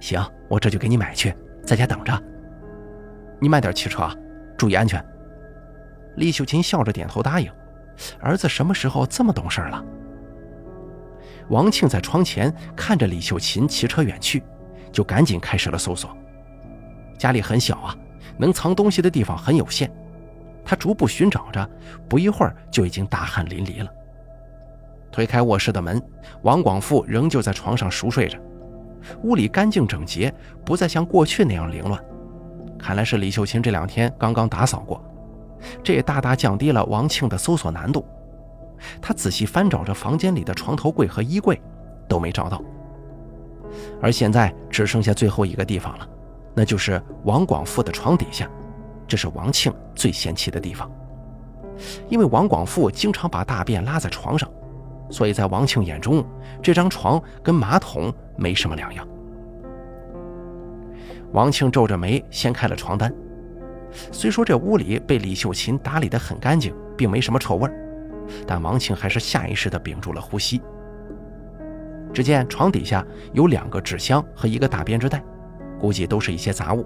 行，我这就给你买去，在家等着。你慢点骑车，注意安全。李秀琴笑着点头答应。儿子什么时候这么懂事了？王庆在窗前看着李秀琴骑车远去，就赶紧开始了搜索。家里很小啊，能藏东西的地方很有限。他逐步寻找着，不一会儿就已经大汗淋漓了。推开卧室的门，王广富仍旧在床上熟睡着。屋里干净整洁，不再像过去那样凌乱。看来是李秀琴这两天刚刚打扫过，这也大大降低了王庆的搜索难度。他仔细翻找着房间里的床头柜和衣柜，都没找到。而现在只剩下最后一个地方了，那就是王广富的床底下。这是王庆最嫌弃的地方，因为王广富经常把大便拉在床上。所以在王庆眼中，这张床跟马桶没什么两样。王庆皱着眉掀开了床单，虽说这屋里被李秀琴打理得很干净，并没什么臭味但王庆还是下意识地屏住了呼吸。只见床底下有两个纸箱和一个大编织袋，估计都是一些杂物。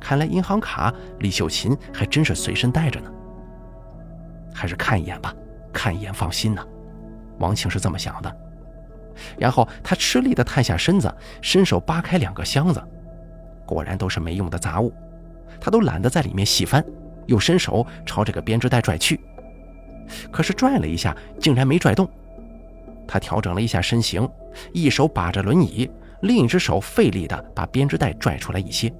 看来银行卡李秀琴还真是随身带着呢。还是看一眼吧，看一眼放心呢。王庆是这么想的，然后他吃力地探下身子，伸手扒开两个箱子，果然都是没用的杂物，他都懒得在里面细翻，又伸手朝这个编织袋拽去，可是拽了一下，竟然没拽动。他调整了一下身形，一手把着轮椅，另一只手费力地把编织袋拽出来一些。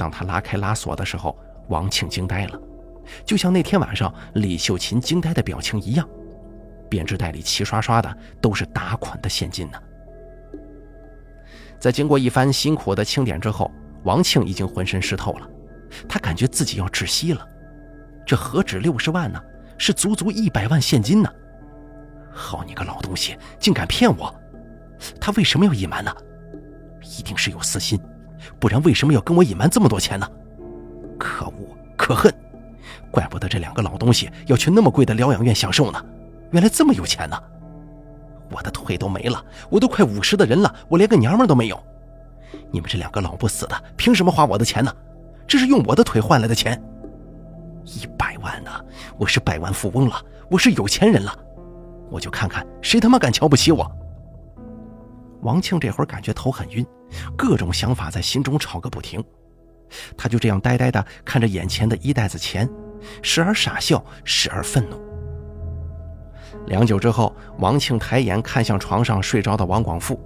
当他拉开拉锁的时候，王庆惊呆了，就像那天晚上李秀琴惊呆的表情一样。编织袋里齐刷刷的都是打款的现金呢。在经过一番辛苦的清点之后，王庆已经浑身湿透了，他感觉自己要窒息了。这何止六十万呢，是足足一百万现金呢！好你个老东西，竟敢骗我！他为什么要隐瞒呢？一定是有私心，不然为什么要跟我隐瞒这么多钱呢？可恶，可恨！怪不得这两个老东西要去那么贵的疗养院享受呢。原来这么有钱呢！我的腿都没了，我都快五十的人了，我连个娘们都没有。你们这两个老不死的，凭什么花我的钱呢？这是用我的腿换来的钱。一百万呢！我是百万富翁了，我是有钱人了。我就看看谁他妈敢瞧不起我！王庆这会儿感觉头很晕，各种想法在心中吵个不停。他就这样呆呆的看着眼前的一袋子钱，时而傻笑，时而愤怒。良久之后，王庆抬眼看向床上睡着的王广富，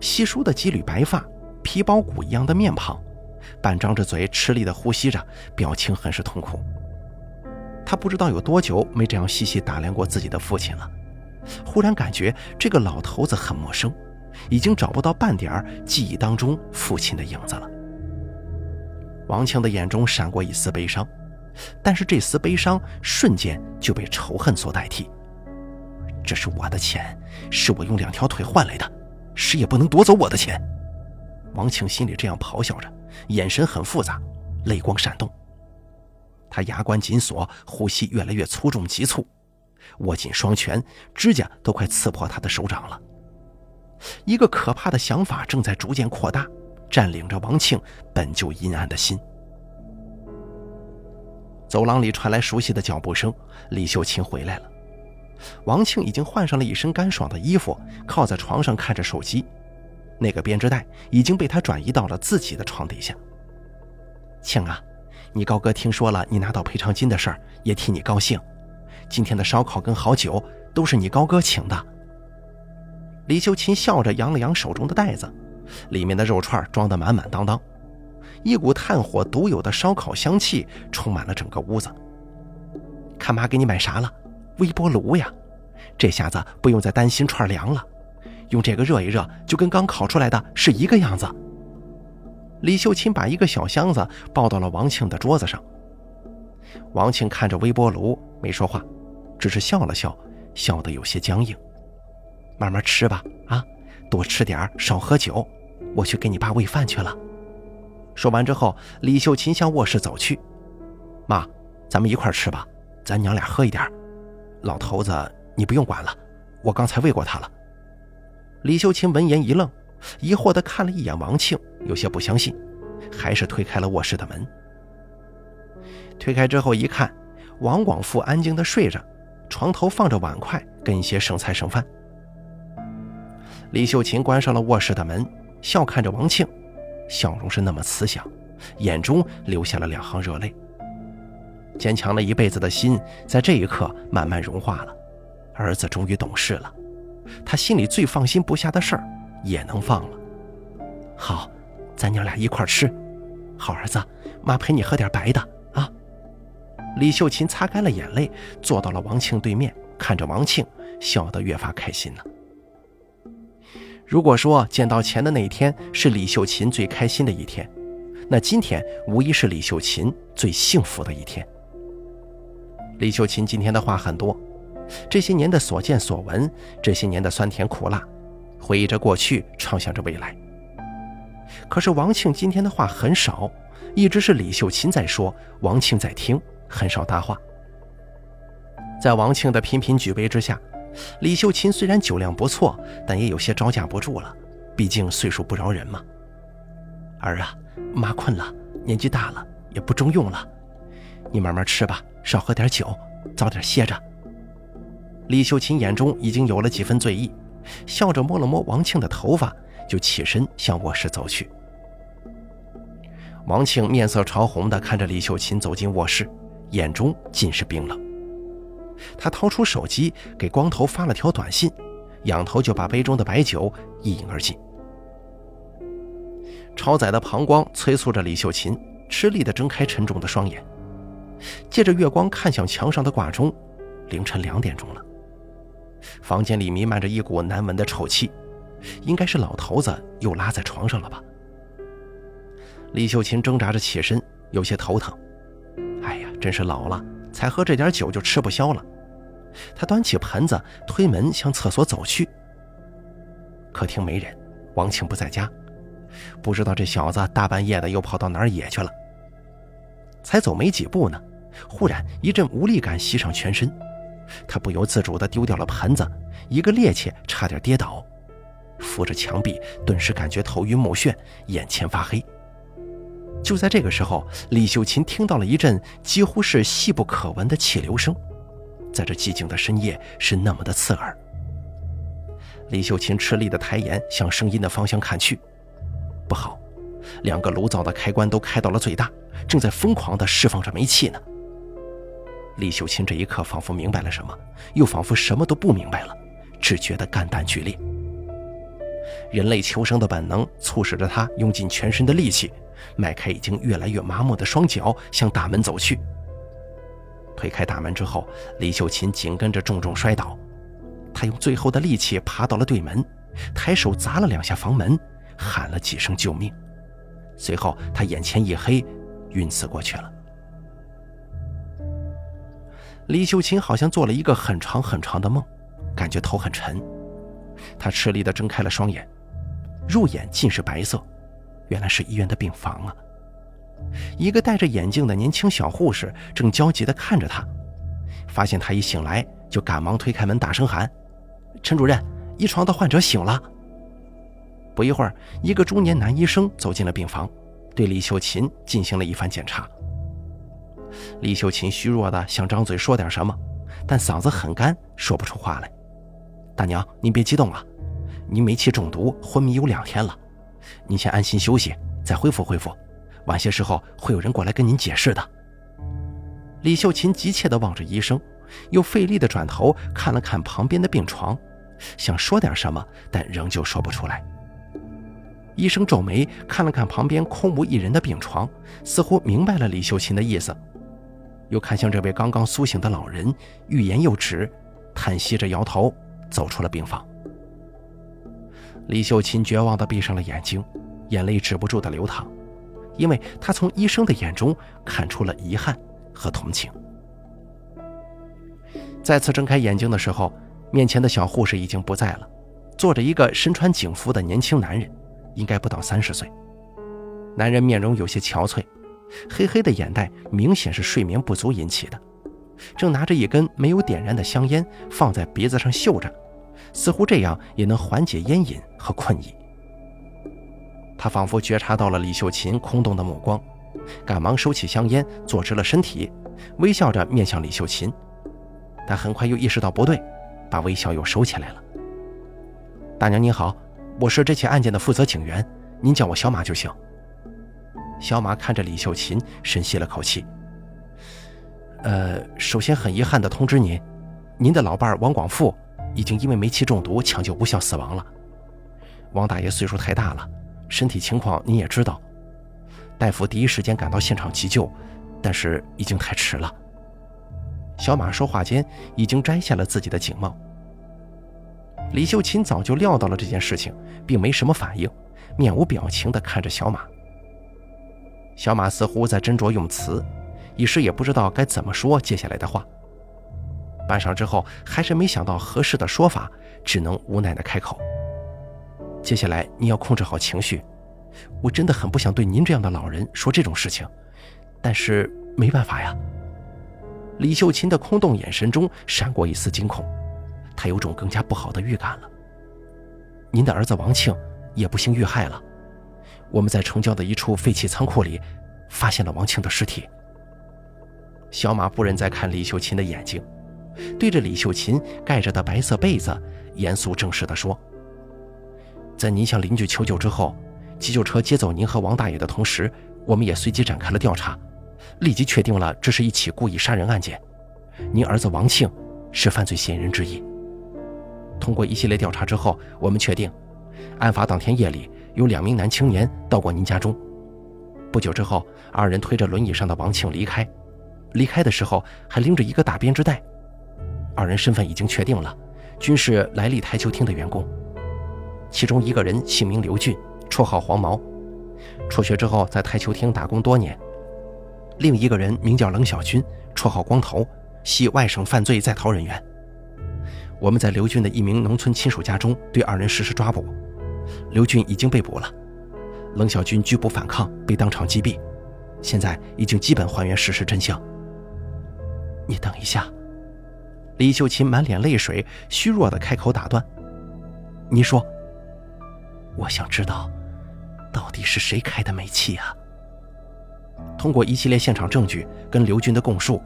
稀疏的几缕白发，皮包骨一样的面庞，半张着嘴吃力地呼吸着，表情很是痛苦。他不知道有多久没这样细细打量过自己的父亲了，忽然感觉这个老头子很陌生，已经找不到半点记忆当中父亲的影子了。王庆的眼中闪过一丝悲伤，但是这丝悲伤瞬间就被仇恨所代替。这是我的钱，是我用两条腿换来的，谁也不能夺走我的钱。王庆心里这样咆哮着，眼神很复杂，泪光闪动。他牙关紧锁，呼吸越来越粗重急促，握紧双拳，指甲都快刺破他的手掌了。一个可怕的想法正在逐渐扩大，占领着王庆本就阴暗的心。走廊里传来熟悉的脚步声，李秀琴回来了。王庆已经换上了一身干爽的衣服，靠在床上看着手机。那个编织袋已经被他转移到了自己的床底下。庆啊，你高哥听说了你拿到赔偿金的事儿，也替你高兴。今天的烧烤跟好酒都是你高哥请的。李秀琴笑着扬了扬手中的袋子，里面的肉串装得满满当当，一股炭火独有的烧烤香气充满了整个屋子。看妈给你买啥了？微波炉呀，这下子不用再担心串凉了，用这个热一热，就跟刚烤出来的是一个样子。李秀琴把一个小箱子抱到了王庆的桌子上。王庆看着微波炉，没说话，只是笑了笑，笑得有些僵硬。慢慢吃吧，啊，多吃点少喝酒。我去给你爸喂饭去了。说完之后，李秀琴向卧室走去。妈，咱们一块吃吧，咱娘俩喝一点。老头子，你不用管了，我刚才喂过他了。李秀琴闻言一愣，疑惑地看了一眼王庆，有些不相信，还是推开了卧室的门。推开之后一看，王广富安静地睡着，床头放着碗筷跟一些剩菜剩饭。李秀琴关上了卧室的门，笑看着王庆，笑容是那么慈祥，眼中流下了两行热泪。坚强了一辈子的心，在这一刻慢慢融化了。儿子终于懂事了，他心里最放心不下的事儿也能放了。好，咱娘俩一块吃。好儿子，妈陪你喝点白的啊。李秀琴擦干了眼泪，坐到了王庆对面，看着王庆，笑得越发开心了。如果说捡到钱的那一天是李秀琴最开心的一天，那今天无疑是李秀琴最幸福的一天。李秀琴今天的话很多，这些年的所见所闻，这些年的酸甜苦辣，回忆着过去，畅想着未来。可是王庆今天的话很少，一直是李秀琴在说，王庆在听，很少搭话。在王庆的频频举杯之下，李秀琴虽然酒量不错，但也有些招架不住了，毕竟岁数不饶人嘛。儿啊，妈困了，年纪大了也不中用了，你慢慢吃吧。少喝点酒，早点歇着。李秀琴眼中已经有了几分醉意，笑着摸了摸王庆的头发，就起身向卧室走去。王庆面色潮红地看着李秀琴走进卧室，眼中尽是冰冷。他掏出手机给光头发了条短信，仰头就把杯中的白酒一饮而尽。超载的膀胱催促着李秀琴，吃力地睁开沉重的双眼。借着月光看向墙上的挂钟，凌晨两点钟了。房间里弥漫着一股难闻的臭气，应该是老头子又拉在床上了吧？李秀琴挣扎着起身，有些头疼。哎呀，真是老了，才喝这点酒就吃不消了。他端起盆子，推门向厕所走去。客厅没人，王庆不在家，不知道这小子大半夜的又跑到哪儿野去了。才走没几步呢，忽然一阵无力感袭上全身，他不由自主地丢掉了盆子，一个趔趄，差点跌倒，扶着墙壁，顿时感觉头晕目眩，眼前发黑。就在这个时候，李秀琴听到了一阵几乎是细不可闻的气流声，在这寂静的深夜是那么的刺耳。李秀琴吃力地抬眼向声音的方向看去，不好，两个炉灶的开关都开到了最大。正在疯狂地释放着煤气呢，李秀琴这一刻仿佛明白了什么，又仿佛什么都不明白了，只觉得肝胆俱裂。人类求生的本能促使着他用尽全身的力气，迈开已经越来越麻木的双脚向大门走去。推开大门之后，李秀琴紧跟着重重摔倒，他用最后的力气爬到了对门，抬手砸了两下房门，喊了几声救命，随后他眼前一黑，晕死过去了。李秀琴好像做了一个很长很长的梦，感觉头很沉。她吃力地睁开了双眼，入眼尽是白色，原来是医院的病房啊！一个戴着眼镜的年轻小护士正焦急地看着他，发现他一醒来，就赶忙推开门，大声喊：“陈主任，一床的患者醒了。”不一会儿，一个中年男医生走进了病房，对李秀琴进行了一番检查。李秀琴虚弱的想张嘴说点什么，但嗓子很干，说不出话来。大娘，您别激动啊，您煤气中毒，昏迷有两天了，您先安心休息，再恢复恢复。晚些时候会有人过来跟您解释的。李秀琴急切地望着医生，又费力地转头看了看旁边的病床，想说点什么，但仍旧说不出来。医生皱眉看了看旁边空无一人的病床，似乎明白了李秀琴的意思。又看向这位刚刚苏醒的老人，欲言又止，叹息着摇头，走出了病房。李秀琴绝望地闭上了眼睛，眼泪止不住地流淌，因为她从医生的眼中看出了遗憾和同情。再次睁开眼睛的时候，面前的小护士已经不在了，坐着一个身穿警服的年轻男人，应该不到三十岁。男人面容有些憔悴。黑黑的眼袋明显是睡眠不足引起的，正拿着一根没有点燃的香烟放在鼻子上嗅着，似乎这样也能缓解烟瘾和困意。他仿佛觉察到了李秀琴空洞的目光，赶忙收起香烟，坐直了身体，微笑着面向李秀琴。但很快又意识到不对，把微笑又收起来了。大娘您好，我是这起案件的负责警员，您叫我小马就行。小马看着李秀琴，深吸了口气。呃，首先很遗憾地通知您，您的老伴王广富已经因为煤气中毒抢救无效死亡了。王大爷岁数太大了，身体情况您也知道。大夫第一时间赶到现场急救，但是已经太迟了。小马说话间已经摘下了自己的警帽。李秀琴早就料到了这件事情，并没什么反应，面无表情地看着小马。小马似乎在斟酌用词，一时也不知道该怎么说接下来的话。半晌之后，还是没想到合适的说法，只能无奈地开口：“接下来你要控制好情绪，我真的很不想对您这样的老人说这种事情，但是没办法呀。”李秀琴的空洞眼神中闪过一丝惊恐，她有种更加不好的预感了。您的儿子王庆也不幸遇害了。我们在城郊的一处废弃仓库里，发现了王庆的尸体。小马不忍再看李秀琴的眼睛，对着李秀琴盖着的白色被子，严肃正式地说：“在您向邻居求救之后，急救车接走您和王大爷的同时，我们也随即展开了调查，立即确定了这是一起故意杀人案件。您儿子王庆是犯罪嫌疑人之一。通过一系列调查之后，我们确定，案发当天夜里。”有两名男青年到过您家中，不久之后，二人推着轮椅上的王庆离开，离开的时候还拎着一个大编织袋。二人身份已经确定了，均是来历台球厅的员工。其中一个人姓名刘俊，绰号黄毛，辍学之后在台球厅打工多年；另一个人名叫冷小军，绰号光头，系外省犯罪在逃人员。我们在刘俊的一名农村亲属家中对二人实施抓捕。刘俊已经被捕了，冷小军拒不反抗，被当场击毙。现在已经基本还原事实真相。你等一下，李秀琴满脸泪水，虚弱的开口打断：“你说，我想知道，到底是谁开的煤气啊？”通过一系列现场证据跟刘军的供述，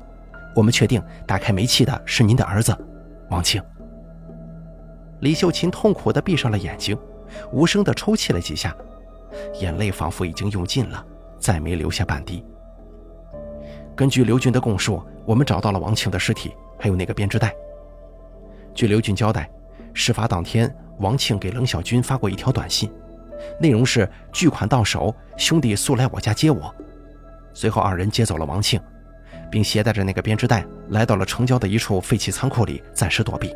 我们确定打开煤气的是您的儿子王庆。李秀琴痛苦的闭上了眼睛。无声的抽泣了几下，眼泪仿佛已经用尽了，再没流下半滴。根据刘军的供述，我们找到了王庆的尸体，还有那个编织袋。据刘俊交代，事发当天，王庆给冷小军发过一条短信，内容是巨款到手，兄弟速来我家接我。随后，二人接走了王庆，并携带着那个编织袋来到了城郊的一处废弃仓库里暂时躲避。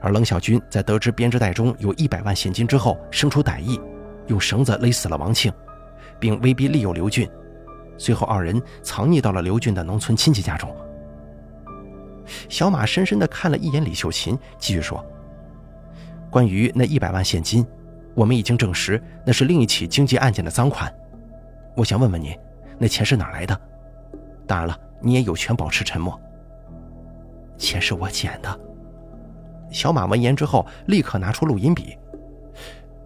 而冷小军在得知编织袋中有一百万现金之后，生出歹意，用绳子勒死了王庆，并威逼利诱刘俊。随后，二人藏匿到了刘俊的农村亲戚家中。小马深深地看了一眼李秀琴，继续说：“关于那一百万现金，我们已经证实那是另一起经济案件的赃款。我想问问你，那钱是哪来的？当然了，你也有权保持沉默。钱是我捡的。”小马闻言之后，立刻拿出录音笔：“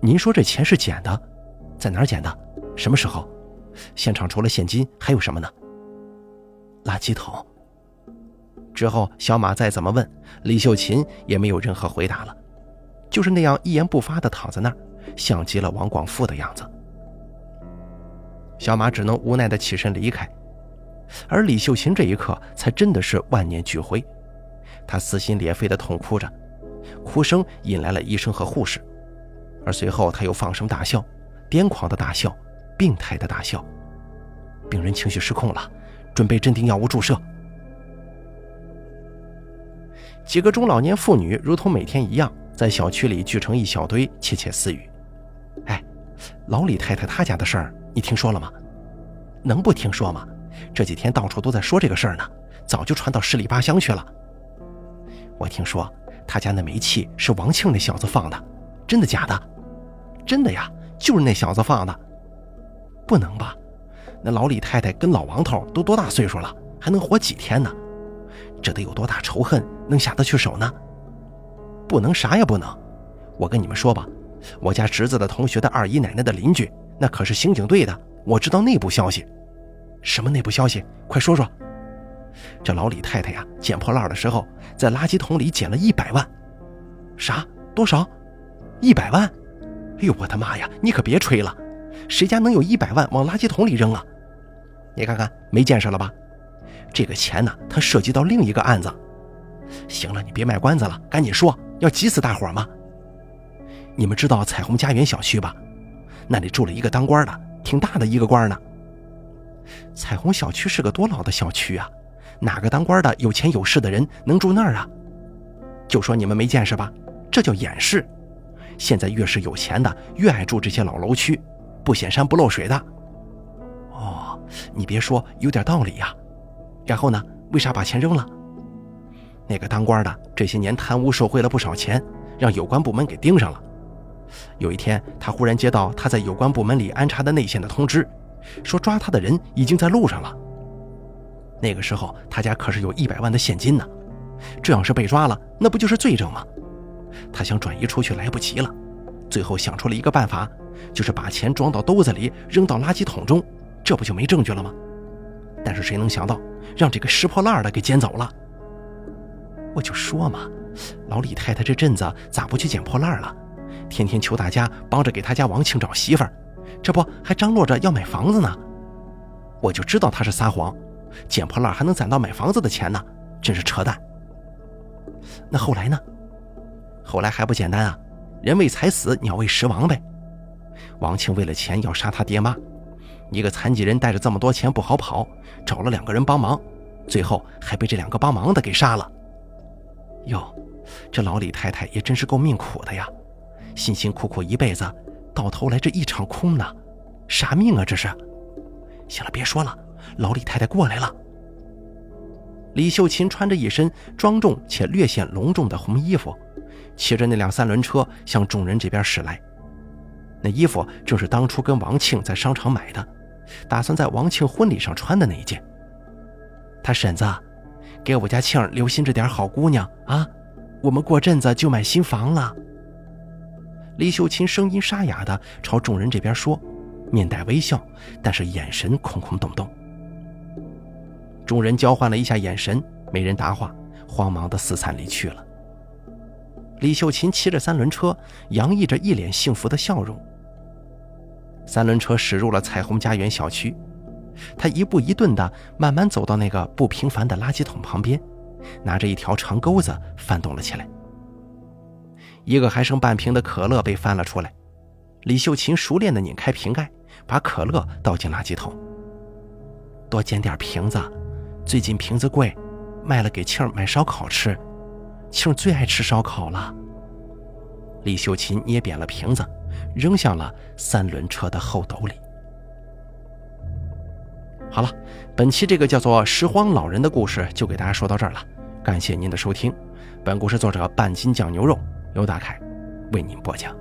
您说这钱是捡的，在哪儿捡的？什么时候？现场除了现金还有什么呢？”垃圾桶。之后，小马再怎么问，李秀琴也没有任何回答了，就是那样一言不发地躺在那儿，像极了王广富的样子。小马只能无奈地起身离开，而李秀琴这一刻才真的是万念俱灰，她撕心裂肺地痛哭着，哭声引来了医生和护士，而随后她又放声大笑，癫狂的大笑，病态的大笑。病人情绪失控了，准备镇定药物注射。几个中老年妇女如同每天一样，在小区里聚成一小堆，窃窃私语。哎，老李太太她家的事儿，你听说了吗？能不听说吗？这几天到处都在说这个事儿呢，早就传到十里八乡去了。我听说他家那煤气是王庆那小子放的，真的假的？真的呀，就是那小子放的。不能吧？那老李太太跟老王头都多大岁数了，还能活几天呢？这得有多大仇恨，能下得去手呢？不能啥也不能。我跟你们说吧，我家侄子的同学的二姨奶奶的邻居，那可是刑警队的，我知道内部消息。什么内部消息？快说说。这老李太太呀，捡破烂的时候，在垃圾桶里捡了一百万。啥？多少？一百万？哎呦，我的妈呀！你可别吹了，谁家能有一百万往垃圾桶里扔啊？你看看，没见识了吧？这个钱呢，它涉及到另一个案子。行了，你别卖关子了，赶紧说，要急死大伙吗？你们知道彩虹家园小区吧？那里住了一个当官的，挺大的一个官呢。彩虹小区是个多老的小区啊，哪个当官的有钱有势的人能住那儿啊？就说你们没见识吧，这叫掩饰。现在越是有钱的，越爱住这些老楼区，不显山不漏水的。哦，你别说，有点道理呀。然后呢？为啥把钱扔了？那个当官的这些年贪污受贿了不少钱，让有关部门给盯上了。有一天，他忽然接到他在有关部门里安插的内线的通知，说抓他的人已经在路上了。那个时候，他家可是有一百万的现金呢。这要是被抓了，那不就是罪证吗？他想转移出去，来不及了。最后想出了一个办法，就是把钱装到兜子里，扔到垃圾桶中，这不就没证据了吗？但是谁能想到？让这个拾破烂的给捡走了，我就说嘛，老李太太这阵子咋不去捡破烂了？天天求大家帮着给他家王庆找媳妇儿，这不还张罗着要买房子呢？我就知道他是撒谎，捡破烂还能攒到买房子的钱呢，真是扯淡。那后来呢？后来还不简单啊，人为财死，鸟为食亡呗。王庆为了钱要杀他爹妈。一个残疾人带着这么多钱不好跑，找了两个人帮忙，最后还被这两个帮忙的给杀了。哟，这老李太太也真是够命苦的呀，辛辛苦苦一辈子，到头来这一场空呢，啥命啊这是？行了，别说了，老李太太过来了。李秀琴穿着一身庄重且略显隆重的红衣服，骑着那辆三轮车向众人这边驶来。那衣服正是当初跟王庆在商场买的。打算在王庆婚礼上穿的那一件。他婶子，给我家庆儿留心着点好姑娘啊！我们过阵子就买新房了。李秀琴声音沙哑的朝众人这边说，面带微笑，但是眼神空空洞洞。众人交换了一下眼神，没人答话，慌忙的四散离去了。李秀琴骑着三轮车，洋溢着一脸幸福的笑容。三轮车驶入了彩虹家园小区，他一步一顿地慢慢走到那个不平凡的垃圾桶旁边，拿着一条长钩子翻动了起来。一个还剩半瓶的可乐被翻了出来，李秀琴熟练地拧开瓶盖，把可乐倒进垃圾桶。多捡点瓶子，最近瓶子贵，卖了给庆儿买烧烤吃，庆儿最爱吃烧烤了。李秀琴捏扁了瓶子，扔向了三轮车的后斗里。好了，本期这个叫做“拾荒老人”的故事就给大家说到这儿了，感谢您的收听。本故事作者半斤酱牛肉由大凯为您播讲。